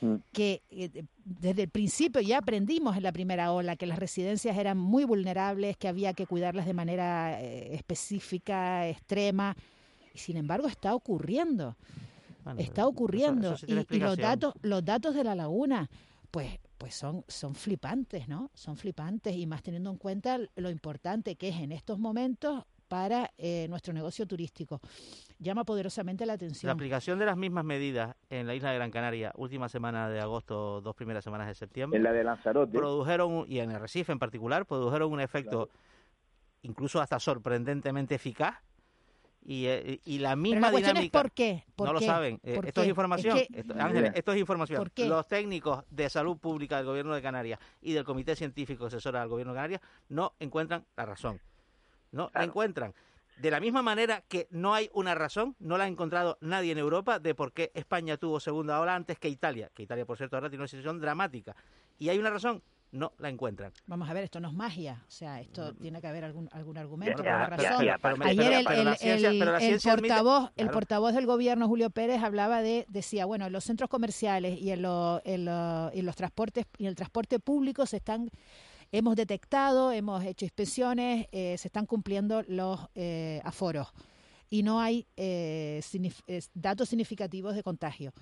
mm. que eh, desde el principio ya aprendimos en la primera ola que las residencias eran muy vulnerables, que había que cuidarlas de manera eh, específica, extrema, Y sin embargo está ocurriendo. está ocurriendo. y, los datos, los datos de la laguna, pues, pues son, son flipantes, ¿no? Son flipantes y más teniendo en cuenta lo importante que es en estos momentos para eh, nuestro negocio turístico. Llama poderosamente la atención. La aplicación de las mismas medidas en la isla de Gran Canaria, última semana de agosto, dos primeras semanas de septiembre. En la de Lanzarote. Produjeron, y en el Recife en particular, produjeron un efecto incluso hasta sorprendentemente eficaz. Y, eh, y la misma Pero la dinámica. Es ¿Por qué? no lo saben. Eh, esto es información. esto, Ángeles, esto es información. Los técnicos de salud pública del Gobierno de Canarias y del Comité Científico Asesora del Gobierno de Canarias no encuentran la razón no la encuentran. De la misma manera que no hay una razón, no la ha encontrado nadie en Europa de por qué España tuvo segunda ola antes que Italia, que Italia, por cierto, ahora tiene una situación dramática. ¿Y hay una razón? No la encuentran. Vamos a ver, esto no es magia, o sea, esto tiene que haber algún, algún argumento, ya, razón. Ayer el, portavoz, el portavoz del gobierno, Julio Pérez, hablaba de, decía, bueno, en los centros comerciales y en, en, en los transportes y el transporte público se están hemos detectado, hemos hecho inspecciones, eh, se están cumpliendo los eh, aforos y no hay eh, datos significativos de contagio.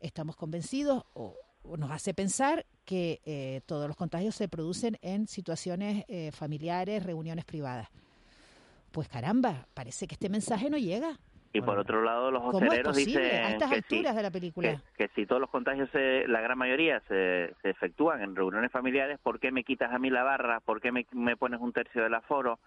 Estamos convencidos o, nos hace pensar que todos los contagios se producen en situaciones familiares, reuniones privadas. Pues caramba, parece que este mensaje no llega. Y por otro lado, los hosteleros dicen a estas alturas de la película? Que, si todos los contagios, la gran mayoría, se, se, efectúan en reuniones familiares, ¿por qué me quitas a mí la barra? ¿Por qué me, me pones un tercio del aforo?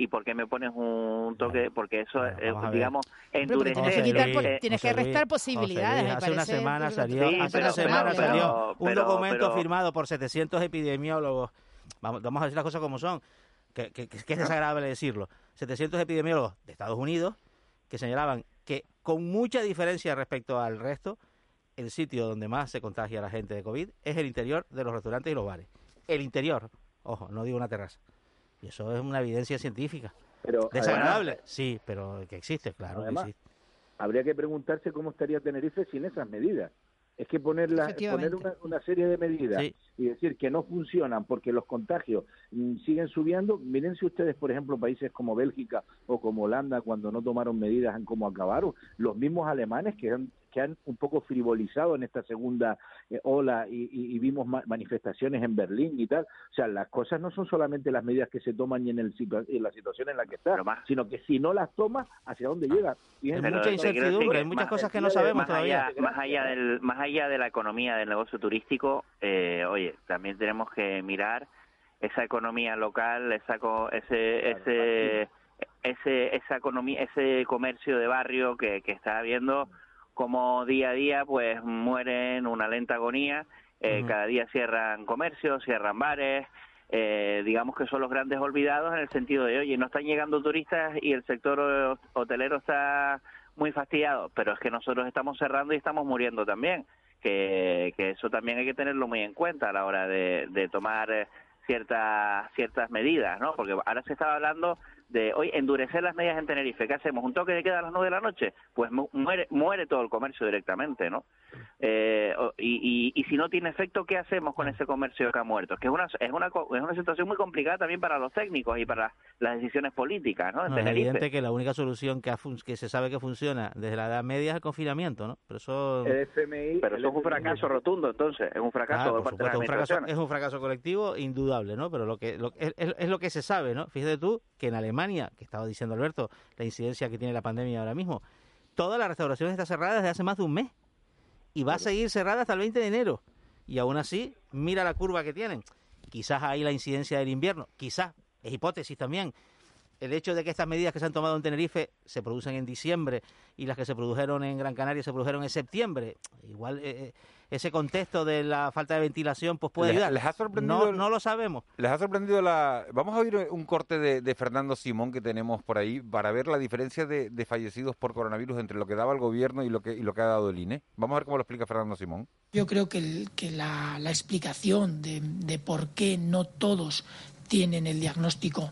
¿Y por qué me pones un toque? Porque eso, eh, digamos, endurece... Tienes que, restar posibilidades. hace una semana salió, hace una semana salió un documento firmado por 700 epidemiólogos. Vamos, vamos a decir las cosas como son, que, que, que es desagradable decirlo. 700 epidemiólogos de Estados Unidos que señalaban que con mucha diferencia respecto al resto, el sitio donde más se contagia la gente de COVID es el interior de los restaurantes y los bares. El interior, ojo, no digo una terraza. Y eso es una evidencia científica. Pero, Desagradable, sí, pero que existe, claro que existe. Habría que preguntarse cómo estaría Tenerife sin esas medidas es que poner, poner una, serie de medidas y decir que no funcionan porque los contagios mm, siguen subiendo. Miren si ustedes, por ejemplo, países como Bélgica o como Holanda, cuando no tomaron medidas, han como acabaron. Los mismos alemanes que han que han un poco frivolizado en esta segunda eh, ola y, vimos manifestaciones en Berlín y tal. O sea, las cosas no son solamente las medidas que se toman y en, el, en la situación en la que está, sino que si no las tomas, ¿hacia dónde ah. llega? Y hay mucha incertidumbre, hay muchas cosas que no sabemos todavía. más, allá del, más allá de la economía del negocio turístico, eh, oye, también tenemos que mirar esa economía local, esa, ese, ese, ese, esa economía, ese comercio de barrio que, que está habiendo como día a día pues mueren una lenta agonía, eh, cada día cierran comercios, cierran bares, eh, digamos que son los grandes olvidados en el sentido de, oye, no están llegando turistas y el sector hotelero está muy fastidiado, pero es que nosotros estamos cerrando y estamos muriendo también, que, que eso también hay que tenerlo muy en cuenta a la hora de, de tomar eh, ciertas ciertas medidas, ¿no? Porque ahora se estaba hablando de hoy endurecer las medidas en Tenerife. ¿Qué hacemos? ¿Un toque de queda a las nueve de la noche? Pues muere, muere todo el comercio directamente, ¿no? Eh, y, y, si no tiene efecto, ¿qué hacemos con ese comercio que ha muerto? Que es una, es una, es una situación muy complicada también para los técnicos y para las decisiones políticas, ¿no? es evidente que la única solución que, que se sabe que funciona desde la Edad Media es el confinamiento, ¿no? Pero eso, pero eso es un fracaso rotundo, entonces, es un fracaso de parte de un fracaso, Es un fracaso colectivo indudable, ¿no? Pero lo que, lo, es, es lo que se sabe, ¿no? Fíjate tú que en Alemania que estaba diciendo Alberto, la incidencia que tiene la pandemia ahora mismo, toda la restauración está cerrada desde hace más de un mes y va a seguir cerrada hasta el 20 de enero. Y aún así, mira la curva que tienen. Quizás ahí la incidencia del invierno, quizás, es hipótesis también, el hecho de que estas medidas que se han tomado en Tenerife se producen en diciembre y las que se produjeron en Gran Canaria se produjeron en septiembre, igual eh, eh, ese contexto de la falta de ventilación pues puede ayudar. ¿Les ha sorprendido? No, lo sabemos. ¿Les ha sorprendido la...? Vamos a oír un corte de, Fernando Simón que tenemos por ahí para ver la diferencia de, fallecidos por coronavirus entre lo que daba el gobierno y lo que, y lo que ha dado el INE. Vamos a ver cómo lo explica Fernando Simón. Yo creo que, que la, la, explicación de, de por qué no todos tienen el diagnóstico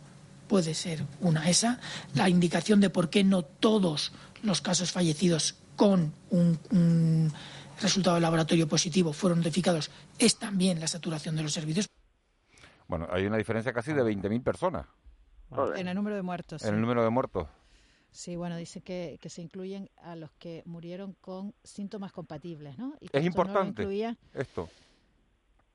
puede ser una esa, la indicación de por qué no todos los casos fallecidos con un, resultado de laboratorio positivo fueron notificados es también la saturación de los servicios. Bueno, hay una diferencia casi de 20.000 personas. En el número de muertos. En el número de muertos. Sí, bueno, dice que, que se incluyen a los que murieron con síntomas compatibles, ¿no? es importante esto.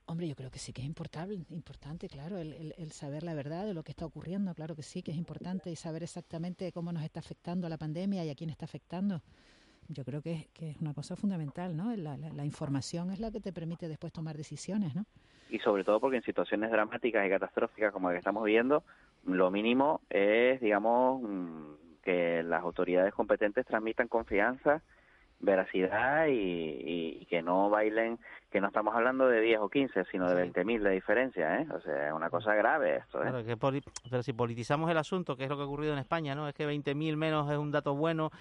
Hombre, yo creo que sí que es importante, claro, el, saber la verdad de lo que está ocurriendo, claro que sí, que es importante y saber exactamente cómo nos está afectando la pandemia y a quién está afectando. Yo creo que, es una cosa fundamental, ¿no? La, la, información es la que te permite después tomar decisiones, ¿no? Y sobre todo porque en situaciones dramáticas y catastróficas como la que estamos viviendo, lo mínimo es, digamos, mm, que las autoridades competentes transmitan confianza veracidad y, que no bailen, que no estamos hablando de 10 o 15, sino de 20.000 de diferencia, ¿eh? O sea, es una cosa grave esto, ¿eh? pero si politizamos el asunto, que es lo que ha ocurrido en España, ¿no? Es que 20.000 menos es un dato bueno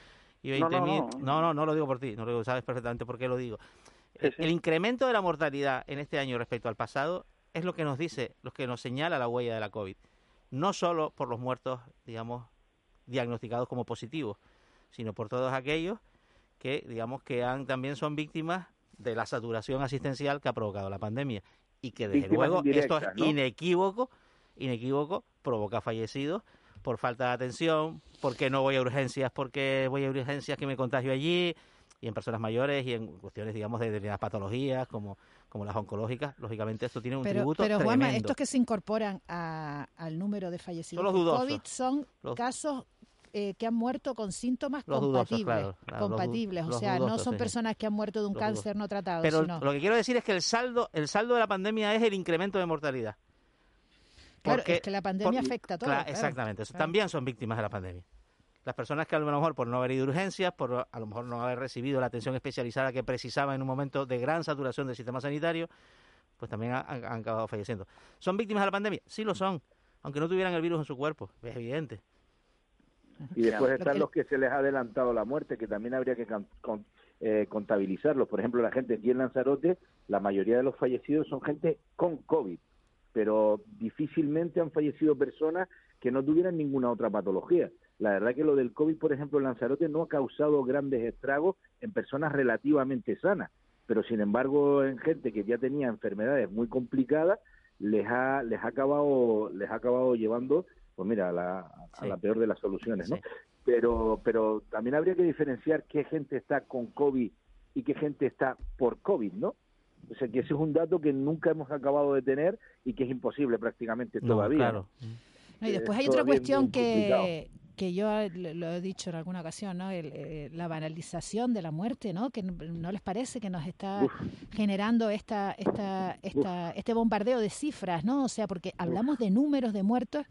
y 20.000... No no, no no, lo digo por ti, no lo sabes perfectamente por qué lo digo. El incremento de la mortalidad en este año respecto al pasado es lo que nos dice, lo que nos señala la huella de la COVID. No solo por los muertos, digamos, diagnosticados como positivos, sino por todos aquellos que digamos que han, también son víctimas de la saturación asistencial que ha provocado la pandemia. Y que desde luego esto es inequívoco, inequívoco, provoca fallecidos por falta de atención, porque no voy a urgencias, porque voy a urgencias que me contagio allí, y en personas mayores y en cuestiones, digamos, de determinadas patologías como, como las oncológicas, lógicamente esto tiene un tributo Pero, Juanma, estos que se incorporan al número de fallecidos son los COVID son casos eh, que han muerto con síntomas compatibles, compatibles, o sea, no son personas que han muerto de un cáncer no tratado. Pero lo que quiero decir es que el saldo, el saldo de la pandemia es el incremento de mortalidad. Claro, es que la pandemia afecta a todos. exactamente, también son víctimas de la pandemia. Las personas que a lo mejor por no haber ido a urgencias, por a lo mejor no haber recibido la atención especializada que precisaban en un momento de gran saturación del sistema sanitario, pues también han, han acabado falleciendo. ¿Son víctimas de la pandemia? Sí lo son, aunque no tuvieran el virus en su cuerpo, es evidente. Y después están los que se les ha adelantado la muerte, que también habría que eh, contabilizarlos. Por ejemplo, la gente aquí en Lanzarote, la mayoría de los fallecidos son gente con COVID, pero difícilmente han fallecido personas que no tuvieran ninguna otra patología. La verdad que lo del COVID, por ejemplo, en Lanzarote no ha causado grandes estragos en personas relativamente sanas, pero sin embargo en gente que ya tenía enfermedades muy complicadas les ha les ha acabado les ha acabado llevando pues mira, a la, peor de las soluciones, ¿no? Pero, pero también habría que diferenciar qué gente está con COVID y qué gente está por COVID, ¿no? O sea, que ese es un dato que nunca hemos acabado de tener y que es imposible prácticamente todavía. Claro. y después hay otra cuestión que, que yo lo he dicho en alguna ocasión, ¿no? Eh, la banalización de la muerte, ¿no? Que no les parece que nos está generando esta, esta, esta, este bombardeo de cifras, ¿no? O sea, porque hablamos de números de muertos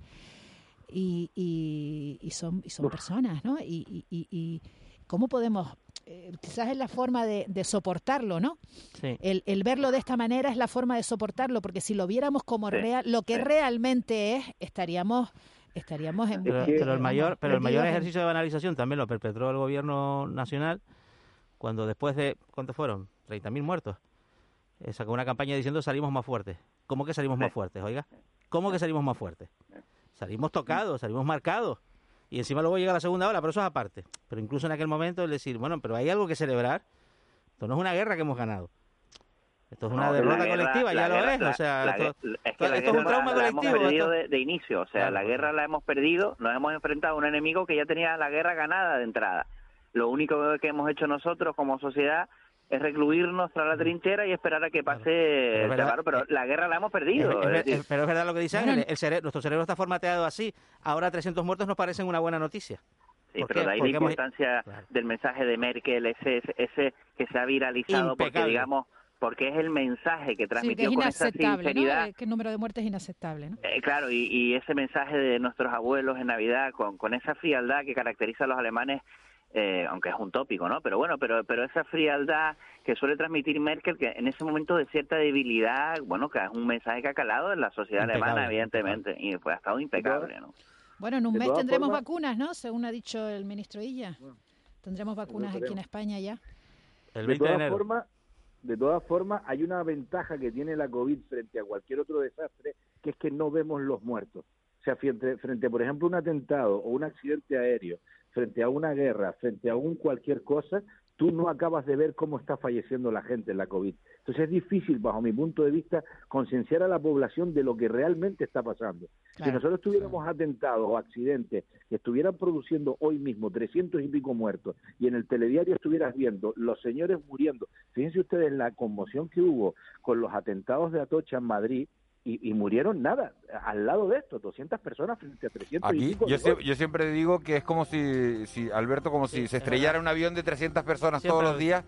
y, y, son, y son personas, ¿no? Y, y, cómo podemos, eh, quizás es la forma de, soportarlo, ¿no? El, el, verlo de esta manera es la forma de soportarlo, porque si lo viéramos como real, lo que realmente es, estaríamos estaríamos en pero, el mayor pero el mayor ejercicio de banalización también lo perpetró el gobierno nacional cuando después de cuántos fueron 30.000 muertos. Eh, sacó una campaña diciendo salimos más fuertes. Cómo que salimos más fuertes oiga cómo que salimos más fuertes Salimos tocados, salimos marcados. Y encima luego llega la segunda hora, pero eso es aparte. Pero incluso en aquel momento el decir, bueno, pero hay algo que celebrar. Esto no es una guerra que hemos ganado. Esto es una derrota colectiva, ya lo es. O sea, esto, es, que es un trauma colectivo. hemos perdido de, inicio. O sea, la guerra la hemos perdido. Nos hemos enfrentado a un enemigo que ya tenía la guerra ganada de entrada. Lo único que hemos hecho nosotros como sociedad es recluirnos tras la trinchera y esperar a que pase claro, pero la guerra la hemos perdido. pero es verdad lo que dice Ángel, el nuestro cerebro está formateado así, ahora 300 muertos nos parecen una buena noticia. Sí, pero de ahí la importancia del mensaje de Merkel, ese, ese, que se ha viralizado, porque digamos, porque es el mensaje que transmitió sí, que es con esa sinceridad. ¿no? Que el número de muertes es inaceptable, ¿no? Eh, claro, y, y, ese mensaje de nuestros abuelos en Navidad, con, con esa frialdad que caracteriza a los alemanes, eh, aunque es un tópico, ¿no? Pero bueno, pero, pero esa frialdad que suele transmitir Merkel, que en ese momento de cierta debilidad, bueno, que es un mensaje que ha calado en la sociedad alemana, evidentemente, y pues ha estado impecable, ¿no? Bueno, en un mes tendremos vacunas, ¿no? Según ha dicho el ministro Illa. Tendremos vacunas aquí en España ya. El de todas formas, de todas formas, hay una ventaja que tiene la COVID frente a cualquier otro desastre, que es que no vemos los muertos. O sea, frente, frente por ejemplo, un atentado o un accidente aéreo, frente a una guerra, frente a un cualquier cosa, tú no acabas de ver cómo está falleciendo la gente en la COVID. Entonces es difícil, bajo mi punto de vista, concienciar a la población de lo que realmente está pasando. Si nosotros tuviéramos atentados o accidentes que estuvieran produciendo hoy mismo 300 y pico muertos y en el telediario estuvieras viendo los señores muriendo, fíjense ustedes la conmoción que hubo con los atentados de Atocha en Madrid, y, murieron nada, al lado de esto, 200 personas frente a 300 Aquí, yo, yo, siempre digo que es como si, si Alberto, como si se estrellara un avión de 300 personas todos los días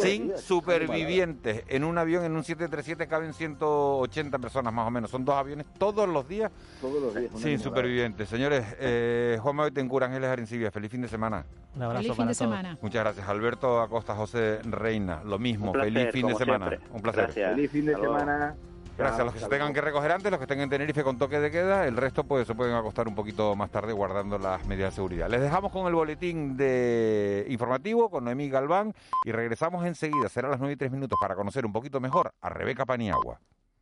sin supervivientes. En un avión, en un 737 caben 180 personas más o menos. Son dos aviones todos los días, todos los días sin supervivientes. Señores, eh, Juan Manuel Tencura, Ángeles Arencibia, feliz fin de semana. Un abrazo feliz fin de semana. Muchas gracias. Alberto Acosta, José Reina, lo mismo. feliz fin de semana. Un placer. Feliz fin de semana. Gracias a los que se tengan que recoger antes, los que estén en Tenerife con toque de queda, el resto pues se pueden acostar un poquito más tarde guardando las medidas de seguridad. Les dejamos con el boletín de informativo con Noemí Galván y regresamos enseguida, será a las 9 y 3 minutos para conocer un poquito mejor a Rebeca Paniagua.